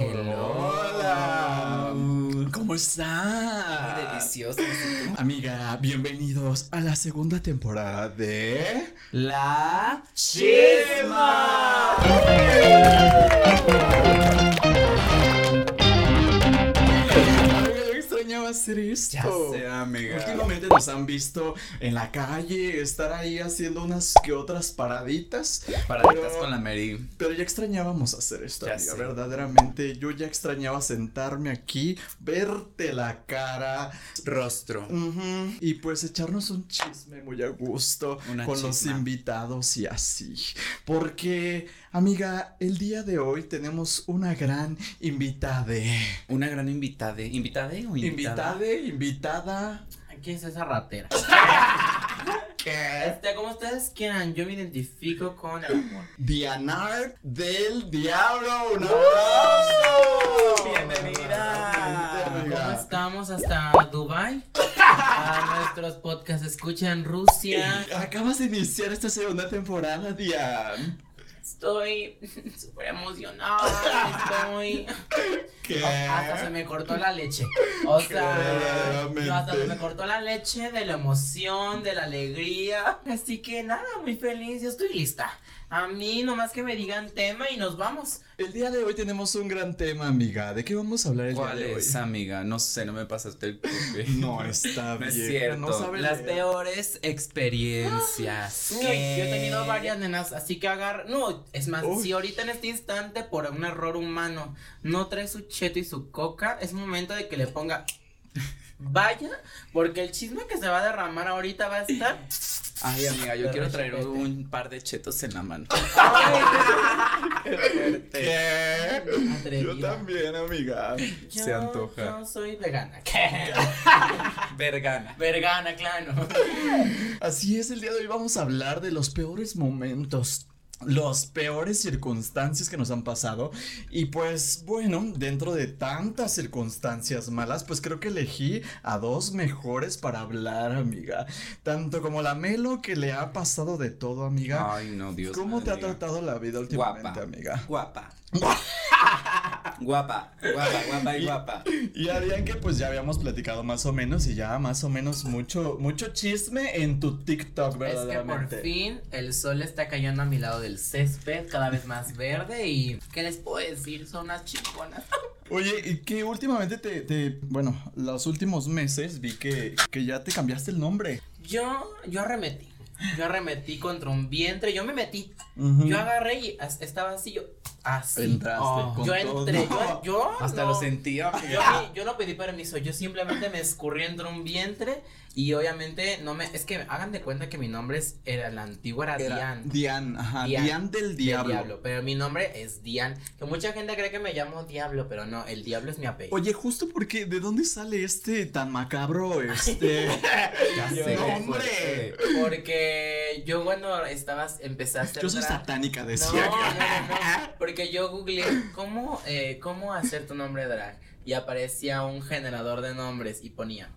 Hola. ¿Cómo está? Muy delicioso. Amiga, bienvenidos a la segunda temporada de La Chisma. Hacer esto. Ya sé, amiga. Últimamente nos han visto en la calle, estar ahí haciendo unas que otras paraditas. Paraditas pero- con la Mary. Pero ya extrañábamos hacer esto, Ya amiga, sé. verdaderamente. Yo ya extrañaba sentarme aquí, verte la cara. Rostro. y pues echarnos un chisme muy a gusto Una con los invitados y así. Porque, amiga, el día de hoy tenemos una gran invitada. Una gran invitada. ¿Invitada o invitada? Invitada, invitada. ¿Quién es esa ratera? ¿Qué? Este, como ustedes quieran, yo me identifico con el amor. Dianar del Diablo. ¡Un aplauso! Bienvenida. ¿Cómo estamos hasta Dubai? A nuestros podcasts escuchan Rusia. Acabas de iniciar esta segunda temporada, Dian. Estoy súper emocionada. Estoy. ¿Qué? Hasta se me cortó la leche. O sea, no, hasta se me cortó la leche de la emoción, de la alegría. Así que nada, muy feliz. Yo estoy lista. A mí, nomás que me digan tema y nos vamos. El día de hoy tenemos un gran tema, amiga. ¿De qué vamos a hablar el ¿Cuál día de es, hoy? amiga? No sé, no me pasaste el cookie. No está No es bien. cierto. No sabe Las leer. peores experiencias. Yo he tenido varias nenas, así que agarra. No, es más, Uy. si ahorita en este instante, por un error humano, no trae su cheto y su coca, es momento de que le ponga. Vaya, porque el chisme que se va a derramar ahorita va a estar. Ay, amiga, yo quiero traer un par de chetos en la mano. ¿Qué? Yo también, amiga. Yo, Se antoja. Yo soy vegana. ¿Qué? Vergana. Vegana, claro. Así es, el día de hoy vamos a hablar de los peores momentos. Los peores circunstancias que nos han pasado. Y pues bueno, dentro de tantas circunstancias malas, pues creo que elegí a dos mejores para hablar, amiga. Tanto como la Melo que le ha pasado de todo, amiga. Ay, no, Dios ¿Cómo te ha tratado la vida últimamente, Guapa. amiga? Guapa. guapa, guapa, guapa y guapa. Y Adrián que pues ya habíamos platicado más o menos y ya más o menos mucho mucho chisme en tu TikTok, Es que por verdaderamente. fin el sol está cayendo a mi lado del césped, cada vez más verde. Y. ¿Qué les puedo decir? Son unas chingonas. Oye, y que últimamente te, te, bueno, los últimos meses vi que, que ya te cambiaste el nombre. Yo, yo arremetí. Yo arremetí contra un vientre. Yo me metí. Yo agarré y estaba así, yo. Así. Entraste Oh, con yo todo. entré. Yo, yo Hasta no, lo sentía. Yo, no pedí permiso, yo simplemente me escurrí entre un vientre y obviamente no me, es que hagan de cuenta que mi nombre es, era, el antiguo era, Era Dian. Dian, ajá, Dian, Dian, del del diablo. pero mi nombre es Dian, que mucha gente cree que me llamo Diablo, pero no, el Diablo es mi apellido. Oye, justo porque, ¿de dónde sale este tan macabro, este? Ya Yo- sé, no, qué hombre. fuerte. Porque yo cuando estabas, hacer Yo soy satánica, decía. no, no, no, porque yo googleé cómo, eh, cómo hacer tu nombre drag y aparecía un generador de nombres y ponía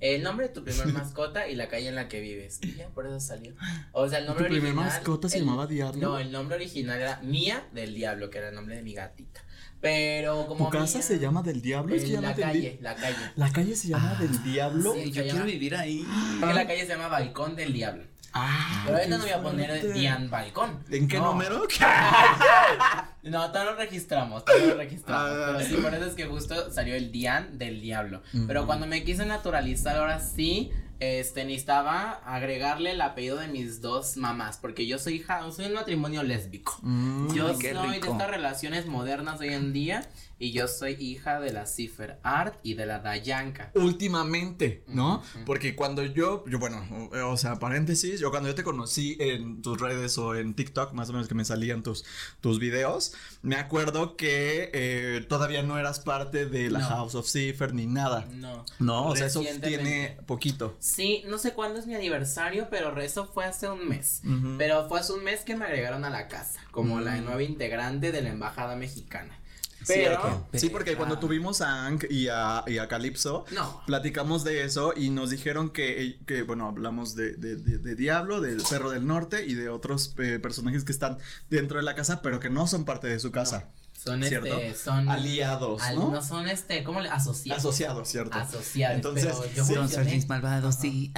el nombre de tu primer mascota y la calle en la que vives. Y ya por eso salió. O sea, el nombre ¿Tu primer original. mascota se el- llamaba Diablo? No, el nombre original era Mía del Diablo, que era el nombre de mi gatita. Pero como. ¿Tu casa Mía- se llama del diablo? Es que ya la calle, la calle. La calle se llama del diablo. sí. Yo quiero vivir ahí. Es que la calle se llama Balcón del Diablo. Ah, Pero ahorita no voy a poner. Dian Balcón. ¿En qué No. número? No, todavía lo registramos, todavía lo registramos. Ah. pero sí, por eso es que justo salió el Dian del Diablo. Pero cuando me quise naturalizar, ahora sí, este, necesitaba agregarle el apellido de mis dos mamás, porque yo soy hija, soy un matrimonio lésbico. Mm, Yo soy de estas relaciones modernas hoy en día y yo soy hija de la Cipher Art y de la Dayanka. últimamente, ¿no? Porque cuando yo, yo bueno, o, o sea, paréntesis, yo cuando yo te conocí en tus redes o en TikTok, más o menos que me salían tus, tus videos, me acuerdo que eh, todavía no eras parte de la No. House of Cipher ni nada. No. No, o sea, eso tiene poquito. Sí, no sé cuándo es mi aniversario, pero eso fue hace un mes. Pero fue hace un mes que me agregaron a la casa, como la Mm. nueva integrante de la embajada mexicana. Pero, Cierto. Sí, porque cuando Perra. tuvimos a Ank y a, y a Calypso, no, platicamos de eso y nos dijeron que, que bueno, hablamos de, de, de- de Diablo, del Perro del Norte y de otros eh, personajes que están dentro de la casa, pero que no son parte de su casa. Son ¿Cierto? este, son Aliados, al- ¿no? no son este, ¿cómo le asociados? Asociados, ¿cierto? Asociados. Entonces, pero yo sí. evolucioné. malvados y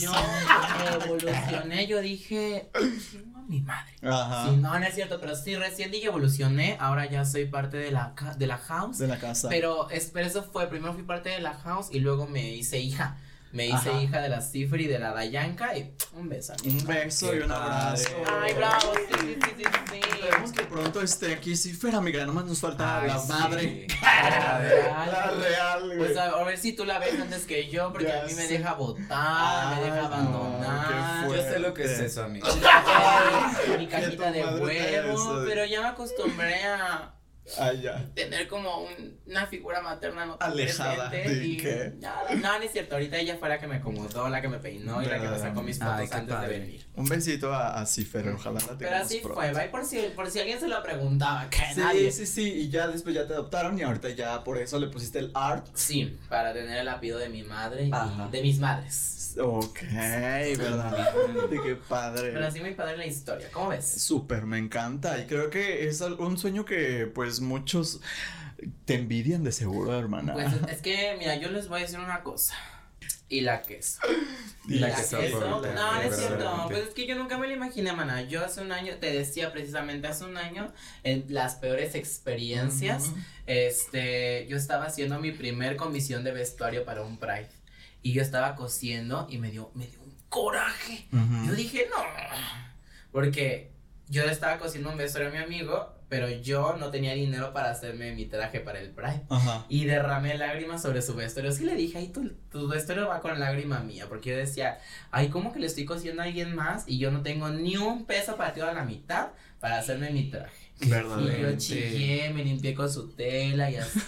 Yo evolucioné, yo dije, mi madre. Ajá. Sí, no, no es cierto, pero sí, recién dije evolucioné, ahora ya soy parte de la, de la house. De la casa. Pero, es, pero eso fue, primero fui parte de la house y luego me hice hija. Me hice Ajá. hija de la Cifra y de la Dayanka y un beso. un beso y un abrazo. padre. Ay, bravo, sí, sí, sí, sí, sí. Esperemos que pronto esté aquí Cifer, amiga. Nomás nos falta Ay, la sí. madre. La real. La real, güey. Pues a, a ver si tú la ves antes que yo, porque Ya a mí me deja votar, Ay, me deja no, abandonar. qué Yo sé lo que es eso, amigo. Ay, mi cajita de huevo, pero ya me acostumbré a Ay, ya. tener como un- una figura materna no tan Alejada, presente ¿de y qué? nada, no, no es cierto, ahorita ella fue la que me acomodó, la que me peinó y la que me sacó mis fotos Ay, antes de padre. venir. Un besito a, a Cifer, ojalá la Pero así pronto. fue, ¿va? Y por si, por si alguien se lo preguntaba, que Sí, nadie. sí, sí, y ya después ya te adoptaron y ahorita ya por eso le pusiste el art. Sí, para tener el apellido de mi madre y Ajá. de mis madres. Ok, verdad. De qué padre. Pero así muy padre la historia, ¿cómo ves? Súper, me encanta. Y creo que es un sueño que pues muchos te envidian de seguro, hermana. Pues es que, mira, yo les voy a decir una cosa. Y la queso. Y la queso, queso. No, no es cierto. Pues es que yo nunca me lo imaginé, mana. Yo hace un año, te decía precisamente hace un año, en las peores experiencias, este, yo estaba haciendo mi primer comisión de vestuario para un Pride. Y yo estaba cosiendo y me dio, me dio un coraje. Yo dije, no. Porque yo le estaba cosiendo un vestuario a mi amigo, pero yo no tenía dinero para hacerme mi traje para el Pride. Ajá. Y derramé lágrimas sobre su vestuario. Sí le dije, ay, tu, tu vestuario va con lágrima mía. Porque yo decía, ay, ¿cómo que le estoy cosiendo a alguien más? Y yo no tengo ni un peso para tirar a la mitad para hacerme mi traje. Y yo Verdaderamente. chillé, me limpié con su tela y así.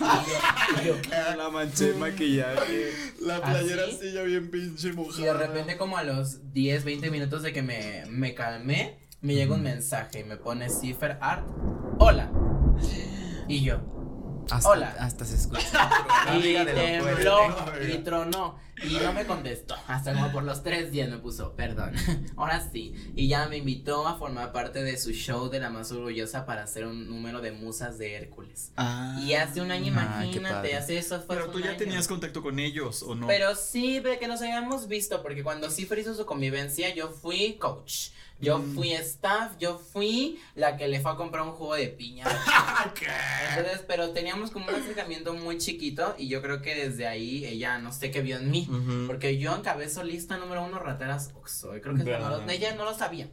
y, yo- La manché de maquillaje. La playera ¿Así? así ya bien pinche y mojada. de repente como a los 10, 20 minutos de que me, me calmé, me llega un mensaje y me pone Cipher Art, hola. Y yo, Hasta, Hola. Hasta se escucha. y de tembló y tronó y no me contestó hasta como por los tres días me puso perdón ahora sí y ya me invitó a formar parte de su show de la más orgullosa para hacer un número de musas de Hércules Ah. y hace un año imagínate padre. hace eso fue Pero tú ya año. tenías contacto con ellos, ¿o no? pero sí ve que nos habíamos visto porque cuando Cipher hizo su convivencia yo fui coach yo Mm. fui staff, yo fui la que le fue a comprar un jugo de piña. Entonces, pero teníamos como un acercamiento muy chiquito y yo creo que desde ahí ella no sé qué vio en mí. Porque yo encabezo lista número uno rateras Oxxo, y creo que no lo- ella no lo sabía.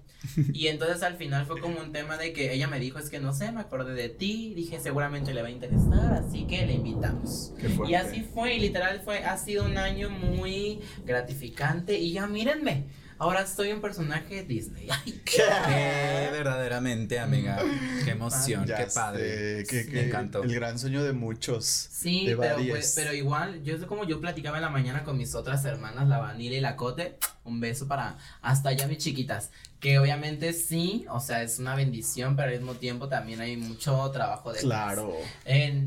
Y entonces al final fue como un tema de que ella me dijo, es que no sé, me acordé de ti, dije seguramente le va a interesar, así que le invitamos. Qué. Y así fue, y literal fue, ha sido un año muy gratificante y ya mírenme, ahora soy un personaje Disney. Ay, ¿Qué? Qué verdaderamente, amiga. Qué emoción, Ya qué padre. sé, que- Me encantó. El gran sueño de muchos. Sí, de pero, pues, pero igual, yo como yo platicaba en la mañana con mis otras hermanas, la Vanilla y la Cote, un beso para hasta allá mis chiquitas, que obviamente sí, o sea, es una bendición, pero al mismo tiempo también hay mucho trabajo de Claro.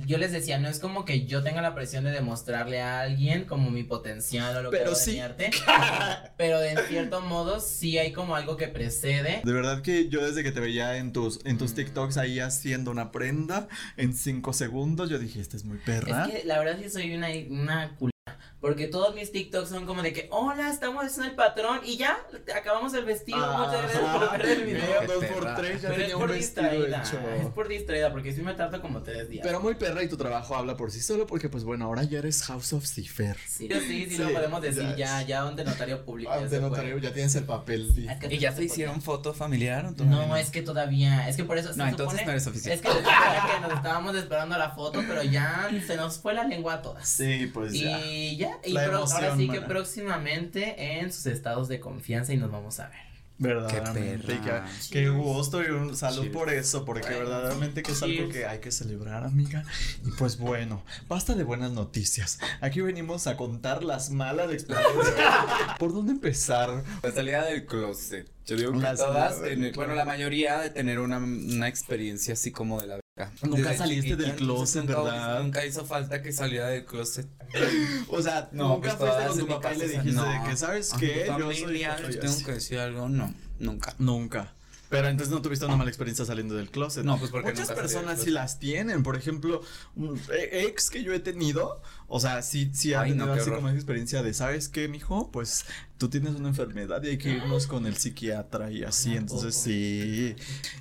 yo les decía, no es como que yo tenga la presión de demostrarle a alguien como mi potencial o lo Pero que sí. pero de cierto modo sí hay como algo que precede. De verdad que yo desde que te veía en tus, en tus Mm. TikToks ahí haciendo una prenda en cinco segundos, yo dije, esta es muy perra. Es que la verdad sí soy una, una culera. Porque todos mis TikToks son como de que, hola, estamos haciendo el patrón y ya acabamos el vestido. Muchas gracias por ver el video. Dos perra. por tres ya Pero es por distraída. hecho. Es por distraída, porque sí me tardo como tres días. Pero muy perra y tu trabajo habla por sí solo porque pues bueno, ahora ya eres House of Cipher. sí, sí, sí, Sí, lo podemos decir ya ya, ya, ante notario público. se puede. notario ya tienes el papel. Que ¿Y ya se te hicieron foto familiar? o No, es que todavía, es que por eso se No, entonces supone- no eres oficial. Es que nos estábamos esperando la foto, pero ya se nos fue la lengua a todas. Sí, pues ya. Y ya, y La pro- emoción, ahora sí que mana. próximamente en sus estados de confianza y nos vamos a ver. Verdaderamente. Qué. Qué, gusto y un salud Cheers. por eso, porque Bueno, verdaderamente que es algo que hay que celebrar, amiga. Y pues bueno, basta de buenas noticias. Aquí venimos a contar las malas experiencias. ¿Por dónde empezar? La salida del closet. Yo digo que todas, bueno, la mayoría de tener una, una experiencia así como de la Nunca Desde saliste del closet, nunca- ¿verdad? Nunca hizo falta que saliera del closet. O sea, No, nunca pues fuiste con tu papá y le dijiste no. de que, ¿sabes qué? Yo soy, yo tengo así". que decir algo, no, nunca. Nunca. Pero entonces no tuviste una mala experiencia saliendo del closet. No, pues porque Muchas personas sí las tienen. Por ejemplo, ex que yo he tenido, o sea, sí, sí ha Ay, no, tenido qué así horror. como esa experiencia de, ¿sabes qué, mijo? Pues tú tienes una enfermedad y hay que irnos con el psiquiatra y así. ¿A Entonces sí.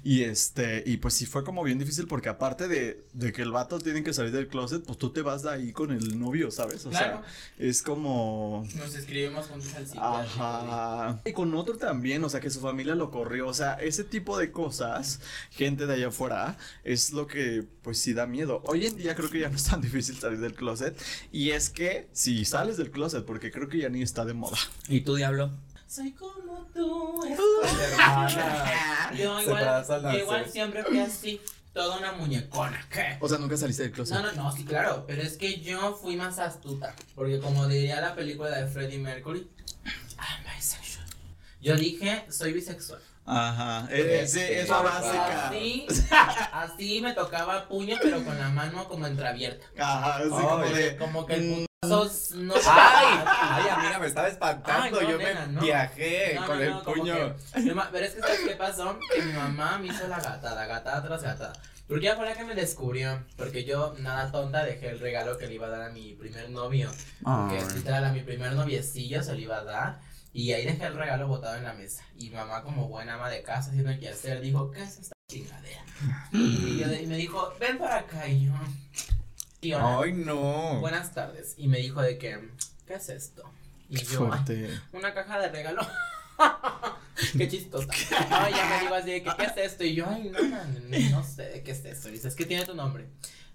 Y este, y pues sí fue como bien difícil porque aparte de, de que el vato tiene que salir del closet, pues tú te vas de ahí con el novio, ¿sabes? O Claro. sea, es como. Nos escribimos juntos al psiquiatra. Ajá. Y con otro también, o sea, que su familia lo corrió. O sea, ese tipo de cosas, gente de allá afuera, es lo que, pues sí da miedo. Hoy en día creo que ya no es tan difícil salir del closet. Y es que si sales del closet, porque creo que ya ni está de moda. ¿Y tú, diablo? Soy como tú. Hermana. Yo igual, Separadas al yo igual siempre fui así, toda una muñecona. ¿Qué? O sea, nunca saliste del closet. No, no, no, sí, claro, pero es que yo fui más astuta, porque como diría la película de Freddie Mercury, I'm bisexual. Yo dije, soy bisexual. Ajá. Es, es la básica. Así, así me tocaba puño, pero con la mano como entreabierta. Ajá, así como Ay, de. Como que Mm. el no Ay, ay, amiga, me estaba espantando. Ay, no, Yo nena, me no. viajé No, con no, el puño. que- pero es que ¿sabes qué pasó? Que mi mamá me hizo la gatada, gatada tras gatada. Porque ella fue la que me descubrió. Porque yo, nada tonta, dejé el regalo que le iba a dar a mi primer novio. Porque Ay. literal a mi primer noviecillo se lo iba a dar. Y ahí dejé el regalo botado en la mesa. Y mamá, como buena ama de casa, haciendo que hacer, dijo, ¿qué es esta chingadera? y, yo, y me dijo, ven para acá. Y yo, "¿Qué onda? Ay, no. buenas tardes. Y me dijo de que, ¿qué es esto? Y Qué yo, "Ay, fuerte. una caja de regalo. qué chistosa. No, ella me dijo así de que, ¿qué es esto? Y yo, ay, no, no, no, sé de qué es esto. Y dice, es que tiene tu nombre.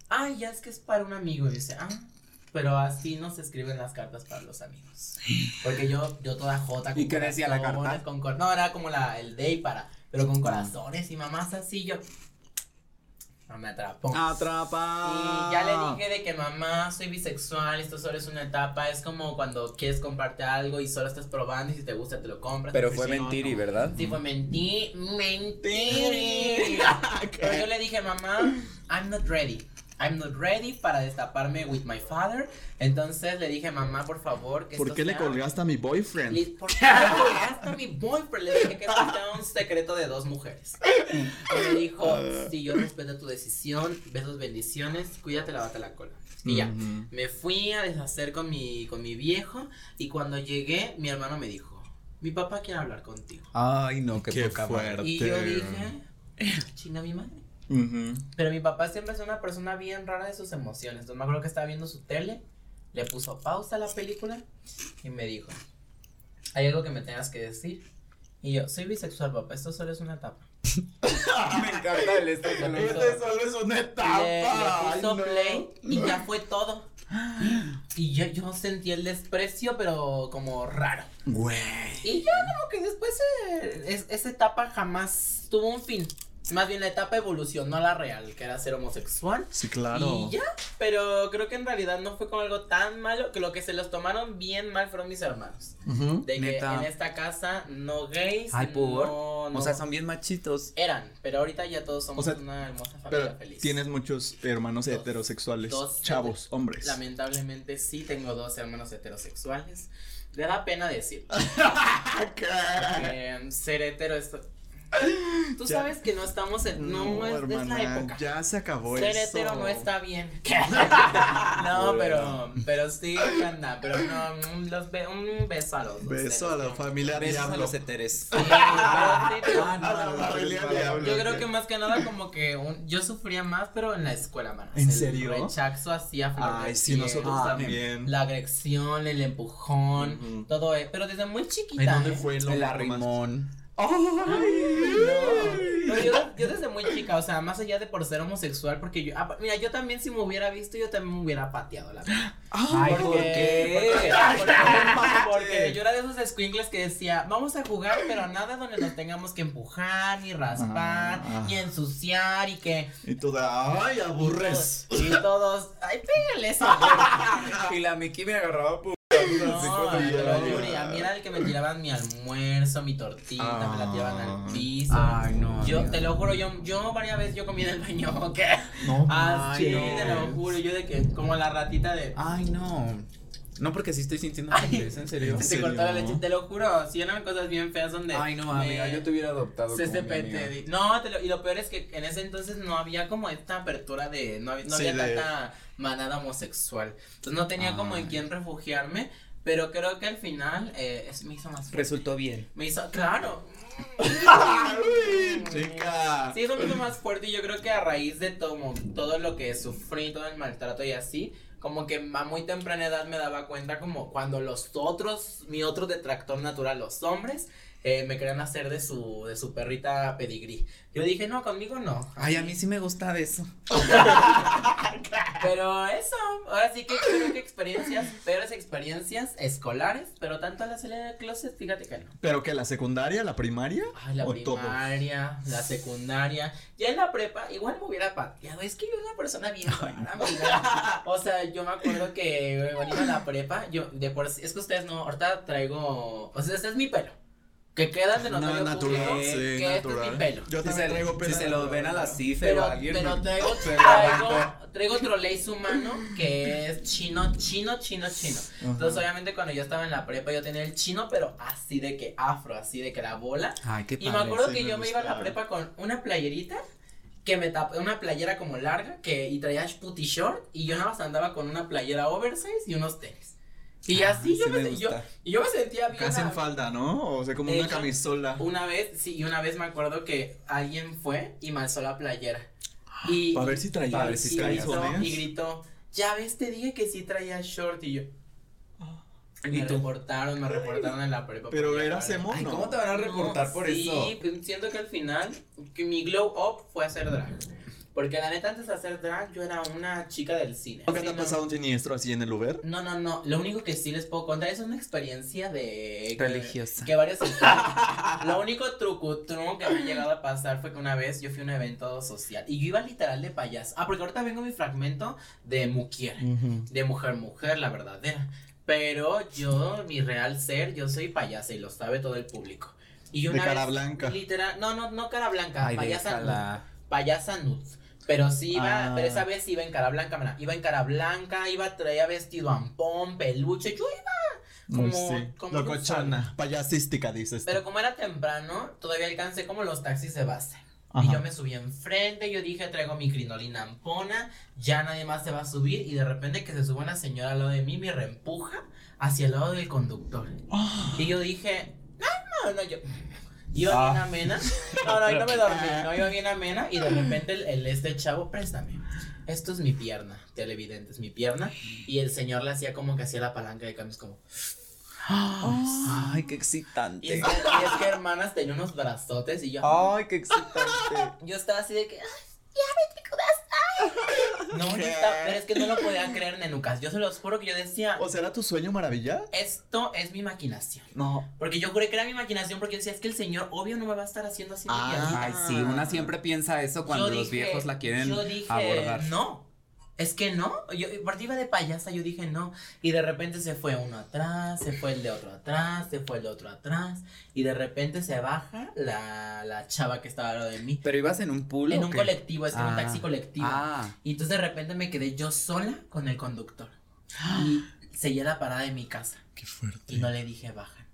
Ay, ya es que es para un amigo. Y dice, ah, pero así no se escriben las cartas para los amigos. Porque yo, yo toda jota. ¿Y qué decía la carta? Con no, era como la, el day para, pero con corazones y mamás así. Yo, no me atrapó. Atrapa. Y ya le dije de que mamá, soy bisexual, esto solo es una etapa, es como cuando quieres comprarte algo y solo estás probando y si te gusta te lo compras. Pero fue mentiri, no. ¿verdad? Sí, fue mentí, mentiri. Pero yo le dije, mamá, I'm not ready. I'm not ready para destaparme with my father. Entonces le dije, mamá, por favor, que ¿Por esto qué le sea- colgaste a mi boyfriend? Liz, ¿Por qué le colgaste a mi boyfriend? Le dije que esto sea un secreto de dos mujeres. Y me dijo, si yo respeto tu decisión, besos, bendiciones, cuídate, lavate la cola. Y ya, Ujú. me fui a deshacer con mi, con mi viejo y cuando llegué, mi hermano me dijo, mi papá quiere hablar contigo. Ay, no, qué, Qué poca madre. fuerte. Y yo dije, chinga mi madre. Ujú. Pero mi papá siempre es una persona bien rara de sus emociones. Entonces me acuerdo que estaba viendo su tele, le puso pausa a la película y me dijo, hay algo que me tengas que decir. Y yo, soy bisexual, papá, esto solo es una etapa. Me encanta el esto Este. Este solo es una etapa. Le, le Ay, puso no. play y ya fue todo. Y yo, yo sentí el desprecio, pero como raro. Güey. Y ya como que después eh, es- esa etapa jamás tuvo un fin. Más bien la etapa evolucionó a la real, que era ser homosexual. Sí, claro. Y ya, pero creo que en realidad no fue con algo tan malo que lo que se los tomaron bien mal fueron mis hermanos. De que Neta. en esta casa no gays, Ay, ¿por? no, no O sea, son bien machitos. eran, pero ahorita ya todos somos O sea, una hermosa familia Pero feliz. tienes muchos hermanos Dos. heterosexuales, Dos chavos, hombres. Lamentablemente sí tengo dos hermanos heterosexuales. Le da pena decir. ¿Qué? que ser hetero es... Tú Ya. sabes que no estamos en... No, es, es la hermana, época. Ya se acabó Ser eso. hetero no está bien. no, pero, pero sí, anda, pero no, un, los be- un beso a los dos. Beso a la ¿no? familia Besos a Diablo. los heteres. Sí, Ah, no, A la no, no, familia no, no, Diablo. yo creo que más que nada como que un, yo sufría más, pero en la escuela, man. ¿En El serio? rechazo así a flor de Ay, sí, nosotros Ah, también. La agresión, el empujón, todo, eh, pero desde muy chiquita. ¿En dónde ¿eh? fue lo El más- No, yo, yo desde muy chica, o sea, más allá de por ser homosexual, porque yo, ah, mira, yo también si me hubiera visto, yo también me hubiera pateado la verdad. Ay, ¿por qué? Porque, porque- porque yo era de esos squinkles que decía, vamos a jugar, pero nada donde nos tengamos que empujar, ni raspar, Ah. ni ensuciar, y que. Y tú de, ¡ay, aburres! Y todos, ay, pégale eso. Y la Miki me agarraba pu- No, así con te lo ella. juro, y a mí era el que me tiraban mi almuerzo, mi tortita, me la tiraban Ah. al piso. Ay, no. Yo te lo juro, yo, yo varias veces yo comí en el baño, ¿qué? No, Ah, sí, no. te lo juro, yo de que, como la ratita de. Ay, no. No, porque sí estoy sintiendo ¿es en serio? ¿En Se serio? cortó la leche, te lo juro, si eran cosas bien feas donde. Ay, no, amiga, yo te hubiera adoptado. Se como mi CPT, amiga. di- No, te lo- y lo peor es que en ese entonces no había como esta apertura de. No había, no Sí, había de- tanta manada homosexual. Entonces no tenía como en quién refugiarme. Pero creo que al final eh, es- me hizo más fuerte. Resultó bien. Me hizo. Claro. Chica. Sí, eso me hizo más fuerte y yo creo que a raíz de todo, todo lo que sufrí, todo el maltrato y así, como que a muy temprana edad me daba cuenta como cuando los otros, mi otro detractor natural, los hombres, eh, me querían hacer de su, de su perrita pedigrí. Yo dije, no, conmigo no. Ay, a mí sí me gusta de eso. Pero eso, ahora sí que creo que experiencias, peores experiencias escolares, pero tanto a la salida del closet, fíjate que no. ¿Pero que la secundaria, la primaria? Ay, la ¿O todo? primaria, la secundaria, ya en la prepa, igual me hubiera pateado, es que yo era una persona bien amiga. O sea, yo me acuerdo que cuando iba a la prepa, yo, de por es que ustedes no, ahorita traigo, o sea, este es mi pelo, que queda de No, notario natural, público, sí, que este es natural. mi pelo. Yo Si también se, traigo si pelo se lo ven a la natural. cifra Pero, o a alguien. pero no- traigo, traigo, traigo otro lace humano que es chino, chino, chino, chino. Entonces, obviamente, cuando yo estaba en la prepa, yo tenía el chino, pero así de que afro, así de que la bola. Ay, qué Y me padre. acuerdo sí que me yo me iba a la prepa con una playerita que me tapé, una playera como larga que y traía putty short y yo nada más andaba con una playera oversize y unos tenis. Y Ah, así yo sí me, yo, y me sentía bien. Casi en falda, ¿no? O sea, como una camisola. Una vez, sí, y una vez me acuerdo que alguien fue y me alzó la playera. Y, Para ver si traía Para ver si y traía gritó, calzones. y gritó, ya ves, te dije que sí traía short y yo. Y ¿Y me tú? reportaron, me reportaron en la prepa. Pero eras emo, ¿no? ¿cómo te van a reportar No, por sí, eso? pues siento que al final, que mi glow up fue hacer drag. Porque la neta, antes de hacer drag, yo era una chica del cine. ¿Nunca te ha pasado un siniestro así en el Uber? No, no, no. Lo único que sí les puedo contar es una experiencia de. que- Religiosa. Que varios. Lo único truco que me ha llegado a pasar fue que una vez yo fui a un evento social y yo iba literal de payaso. Ah, porque ahorita vengo mi fragmento de Mukier. De mujer, mujer, la verdadera. Pero yo, mi real ser, yo soy payasa y lo sabe todo el público. Y yo De una cara vez, blanca. Literal, no, no, no cara blanca, Ay, payasa nude, déjala. payasa nude. Pero sí iba, Ah. pero esa vez iba en cara blanca, mira, iba en cara blanca, iba, traía vestido ampón, peluche, yo iba, como- sí. como Locochona. Payasística, dices. pero como era temprano, todavía alcancé como los taxis de base. Y yo me subí enfrente, yo dije, traigo mi crinolina ampona, ya nadie más se va a subir, y de repente que se sube una señora al lado de mí, me reempuja hacia el lado del conductor. Ah. Y yo dije, no, no, no, yo. Iba Ah. bien amena. No, no, no me dormí. No, iba bien amena. Y de repente el, el este chavo, préstame. Esto es mi pierna, televidente, es mi pierna. Y el señor le hacía como que hacía la palanca de cambios como. Ay, qué Y excitante. es, que, y es que hermanas tenía unos brazotes y yo. Ay, qué excitante. Yo estaba así de que. "Ay, ya me te cuidas". No, yo estaba, pero es que no lo podía creer, nenucas. Yo se los juro que yo decía, ¿O será tu sueño maravilla? esto es mi maquinación. No. Porque yo juré que era mi maquinación porque decía, es que el señor obvio no me va a estar haciendo así. mi Ah. piernita". Ay, sí, una siempre piensa eso cuando Yo los dije- viejos la quieren yo dije, abordar. No, es que no. Yo aparte iba de payasa, yo dije no. Y de repente se fue uno atrás, se fue el de otro atrás, se fue el de otro atrás. Y de repente se baja la, la chava que estaba al lado de mí. Pero ibas en un pool En un qué? colectivo, es que un Ah. taxi colectivo. Ah, Y entonces de repente me quedé yo sola con el conductor. Y seguía la parada de mi casa. Qué fuerte. Y no le dije baja.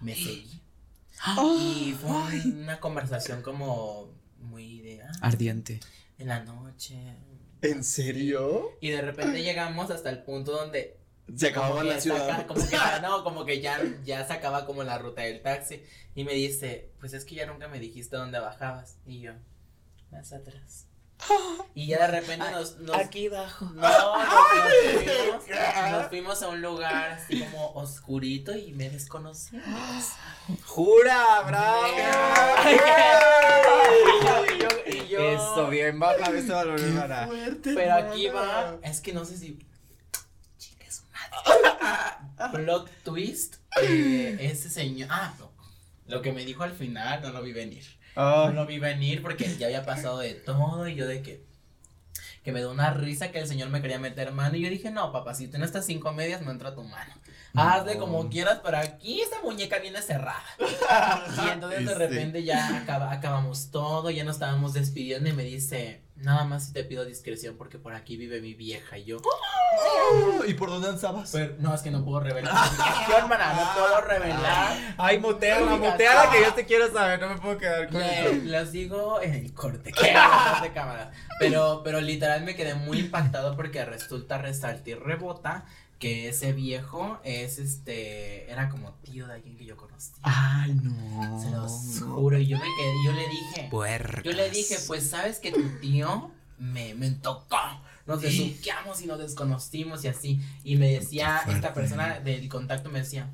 Me seguí. Ah. Y fue un- una conversación como muy de ah, ardiente. en la noche. ¿En serio? Y de repente llegamos hasta el punto donde Se acababa la ciudad. como que ya, no, como que ya, ya se acaba como la ruta del taxi. Y me dice, pues es que ya nunca me dijiste dónde bajabas. Y yo, más atrás. Y ya de repente nos, nos Aquí abajo. no, nos, nos fuimos, nos fuimos a un lugar así como oscurito y me desconocimos. ¡Jura! ¡Bravo! Y yo, Eso, bien baja ese balón, Qué hermana. fuerte, Pero aquí va, es que no sé si. Chica, es madre. Plot twist. eh, ese señor. Ah, no. Lo que me dijo al final no lo vi venir. No lo vi venir porque ya había pasado de todo y yo de que. Que me dio una risa que el señor me quería meter mano y yo dije, no, papacito, en estas cinco medias no entra tu mano. Hazle como quieras, pero aquí esta muñeca viene cerrada. Y entonces de sí. repente ya acaba- acabamos todo, ya nos estábamos despidiendo y me dice, Nada más si te pido discreción porque por aquí vive mi vieja y yo. Oh, ¿Y por dónde andabas? Pero, no, es que no puedo revelar. la ubicación, hermana, no puedo revelar. Ay, muteala, muteala que yo te quiero saber, no me puedo quedar con eso. los digo en el corte, que de cámara. Pero, pero literal me quedé muy impactado porque resulta, resalta y rebota que ese viejo es este, era como tío de alguien que yo conocí. Ay, no. Se los juro, y yo me quedé, yo le dije, Puercas. yo le dije, pues sabes que tu tío me, me tocó. Nos besuqueamos y nos desconocimos y así. Y me decía, esta persona del contacto me decía,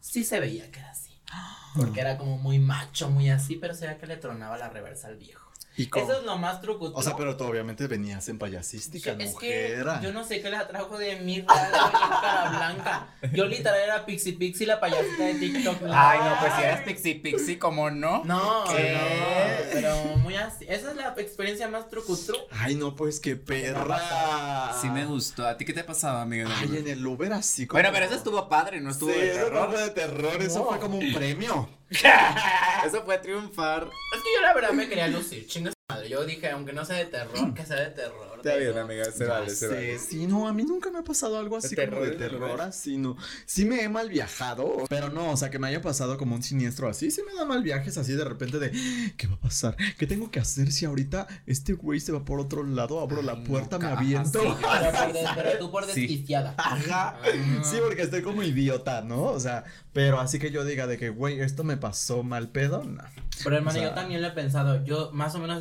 sí se veía que era así. Porque era como muy macho, muy así, pero se veía que le tronaba la reversa al viejo. ¿Y cómo? Eso es lo más truco. O sea, pero tú obviamente venías en payasística, es mujer. que yo no sé qué le atrajo de bien cara blanca. Yo literal era Pixie Pixie, la payasita de TikTok. Ay, no, pues si eras pixie pixie, ¿cómo no? No, ¿Qué? no, pero muy así. Esa es la experiencia más trucutru. Ay, no, pues qué perra. Sí me gustó. ¿A ti qué te pasaba, amiga? Ay, en el Uber así como. Bueno, pero eso estuvo padre, no estuvo Sí, de eso no terror. fue de terror, eso No. fue como un premio. Eso fue triunfar. Es que yo la verdad me quería lucir, chingas madre. Yo dije, aunque no sea de terror, que sea de terror. Está bien, amiga, se Ya vale, se sé, vale. Sí, no, a mí nunca me ha pasado algo así como de terror, así, no. Sí me he mal viajado, pero no, o sea, que me haya pasado como un siniestro así, sí me da mal viajes así de repente de, ¿qué va a pasar? ¿Qué tengo que hacer si ahorita este güey se va por otro lado, abro la Ay, puerta, me aviento? sí. Pero, por des- pero tú por Sí. desquiciada. Ajá. Ah. Sí, porque estoy como idiota, ¿no? O sea, pero así que yo diga de que, güey, esto me pasó mal pedo, no. Pero hermano, O sea- yo también lo he pensado. Yo más o menos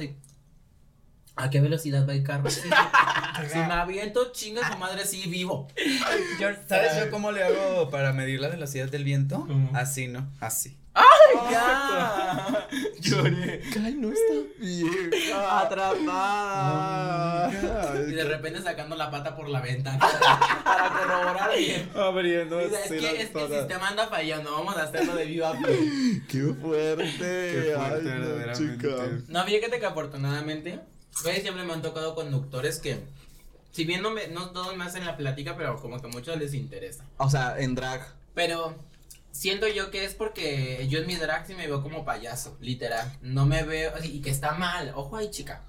¿A qué velocidad va el carro? si me aviento, chinga su madre, sí vivo. Yo, ¿Sabes yo cómo le hago para medir la velocidad del viento? ¿Cómo? Así, ¿no? Así. ¡Ya! Lloré. Ay, no está bien. Atrapada. Y de repente sacando la pata por la ventana para corroborar bien. Abriendo Dice, es que, es que el sistema anda fallando, vamos a hacerlo de viva pie. Qué fuerte. Qué fuerte, Ay, no, verdaderamente. chica. No, fíjate que afortunadamente, güey, siempre me han tocado conductores que, si bien no, me, no todos me hacen la plática, pero como que a muchos les interesa. O sea, en drag. Pero siento yo que es porque yo en mi drag sí me veo como payaso, literal. No me veo, y que está mal, ojo ahí, chica.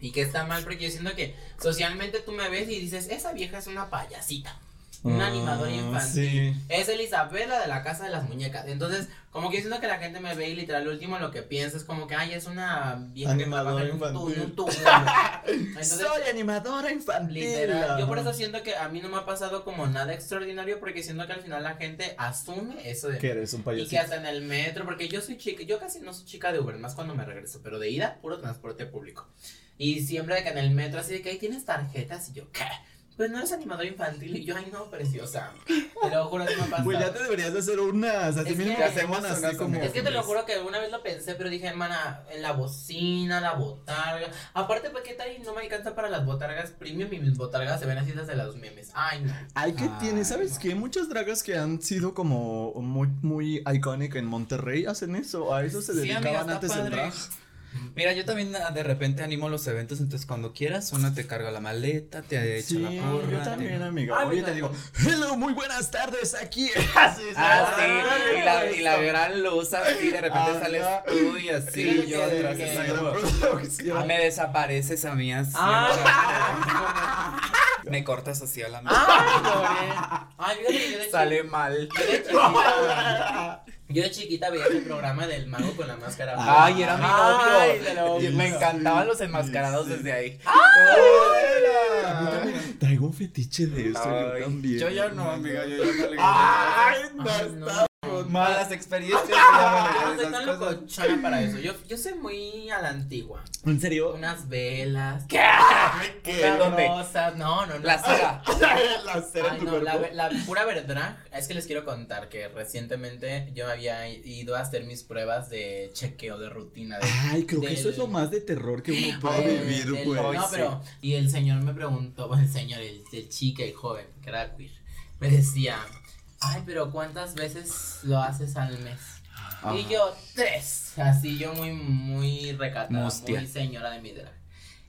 Y que está mal porque yo siento que socialmente tú me ves y dices, esa vieja es una payasita. Una Ah, animadora infantil. sí. Es Elisabela de la casa de las muñecas. Entonces, como que siento que la gente me ve y literal lo último lo que piensa es como que, ay, es una vieja que Animadora en un infantil. en un tubo". Soy animadora infantil. Literal, yo por eso siento que a mí no me ha pasado como nada extraordinario porque siento que al final la gente asume eso de Que eres un y payasito. que hasta en el metro, porque yo soy chica, yo casi no soy chica de Uber, más cuando me regreso, pero de ida, puro transporte público. Y siempre de que en el metro, así de que ahí tienes tarjetas, y yo, ¿qué? Pues no eres animador infantil, y yo, ay no, preciosa. Te lo juro, eso me pasa. Güey, ya te deberías de hacer unas. Así Es mínimo que que hacemos así como. Es que te lo juro que alguna vez lo pensé, pero dije, hermana, en la bocina, la botarga. Aparte, ¿para qué tal? Y no me alcanza para las botargas premium y mis botargas se ven así desde los memes. Ay, no. Ay, que tiene, ¿sabes no. qué? Muchas dragas que han sido como muy, muy iconic en Monterrey hacen eso. A eso se Sí, dedicaban amiga, antes en padre. drag. Mira, yo también ah, de repente animo los eventos, entonces cuando quieras, una te carga la maleta, te echa Sí, la porra. yo te- también, amiga. Ay, Oye, me te digo, hello, muy buenas tardes aquí. Ah, sí, y la, y la gran luz así, de repente Ajá. sales tú y así, Sí, yo atrás así producción. ah, me desapareces a mí así. Ah. Me cortas así a la mano. Ay, de Sale mal. Yo de chiquita, veía ese programa del mago con la máscara. Ay, era mi Ay, novio. te lo- Y me encantaban los enmascarados sí. desde ahí. A mí también Traigo un fetiche de eso, yo Ay, también. yo ya no, amiga, yo ya no le Ay, no Ay, no. Malas experiencias. No esas para eso. Yo, yo soy muy a la antigua. ¿En serio? Unas velas. ¿Qué? ¿Qué? Rosas. No, no, no. La cera. La cera en Ay, tu no, la, la pura verdad es que les quiero contar que recientemente yo había ido a hacer mis pruebas de chequeo de rutina. De, Ay, creo que del- eso es lo más de terror que uno puede del- vivir, del- güey. No, sí. pero, y el señor me preguntó, bueno, el señor, el, el chica, el joven, que era queer, me decía, ay, pero ¿cuántas veces lo haces al mes? Y Ajá. yo, tres. Así yo muy, muy recatada, Mustia. muy señora de mi drag.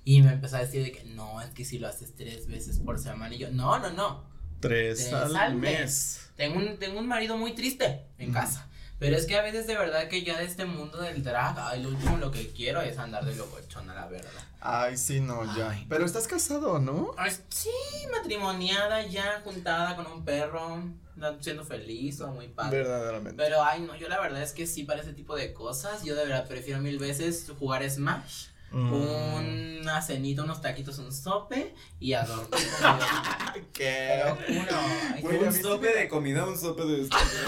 Y me empezó a decir de que no, es que si lo haces tres veces por semana. Y yo, no, no, no. Tres Tres al al mes. Tengo un, tengo un marido muy triste en Ujú. casa. Pero es que a veces de verdad que ya de este mundo del drag, ay, lo último lo que quiero es andar de locochona, la verdad. Ay, sí, no, ya. Ay. Pero estás casado, ¿no? Ay, sí, matrimoniada ya, juntada con un perro, siendo feliz o muy padre. Verdaderamente. Pero ay no, yo la verdad es que sí para ese tipo de cosas, yo de verdad prefiero mil veces jugar Smash, Mm. una cenita, unos taquitos, un sope y a dormir. Te ¿Qué? mí sí me- de comida, un sope de esto.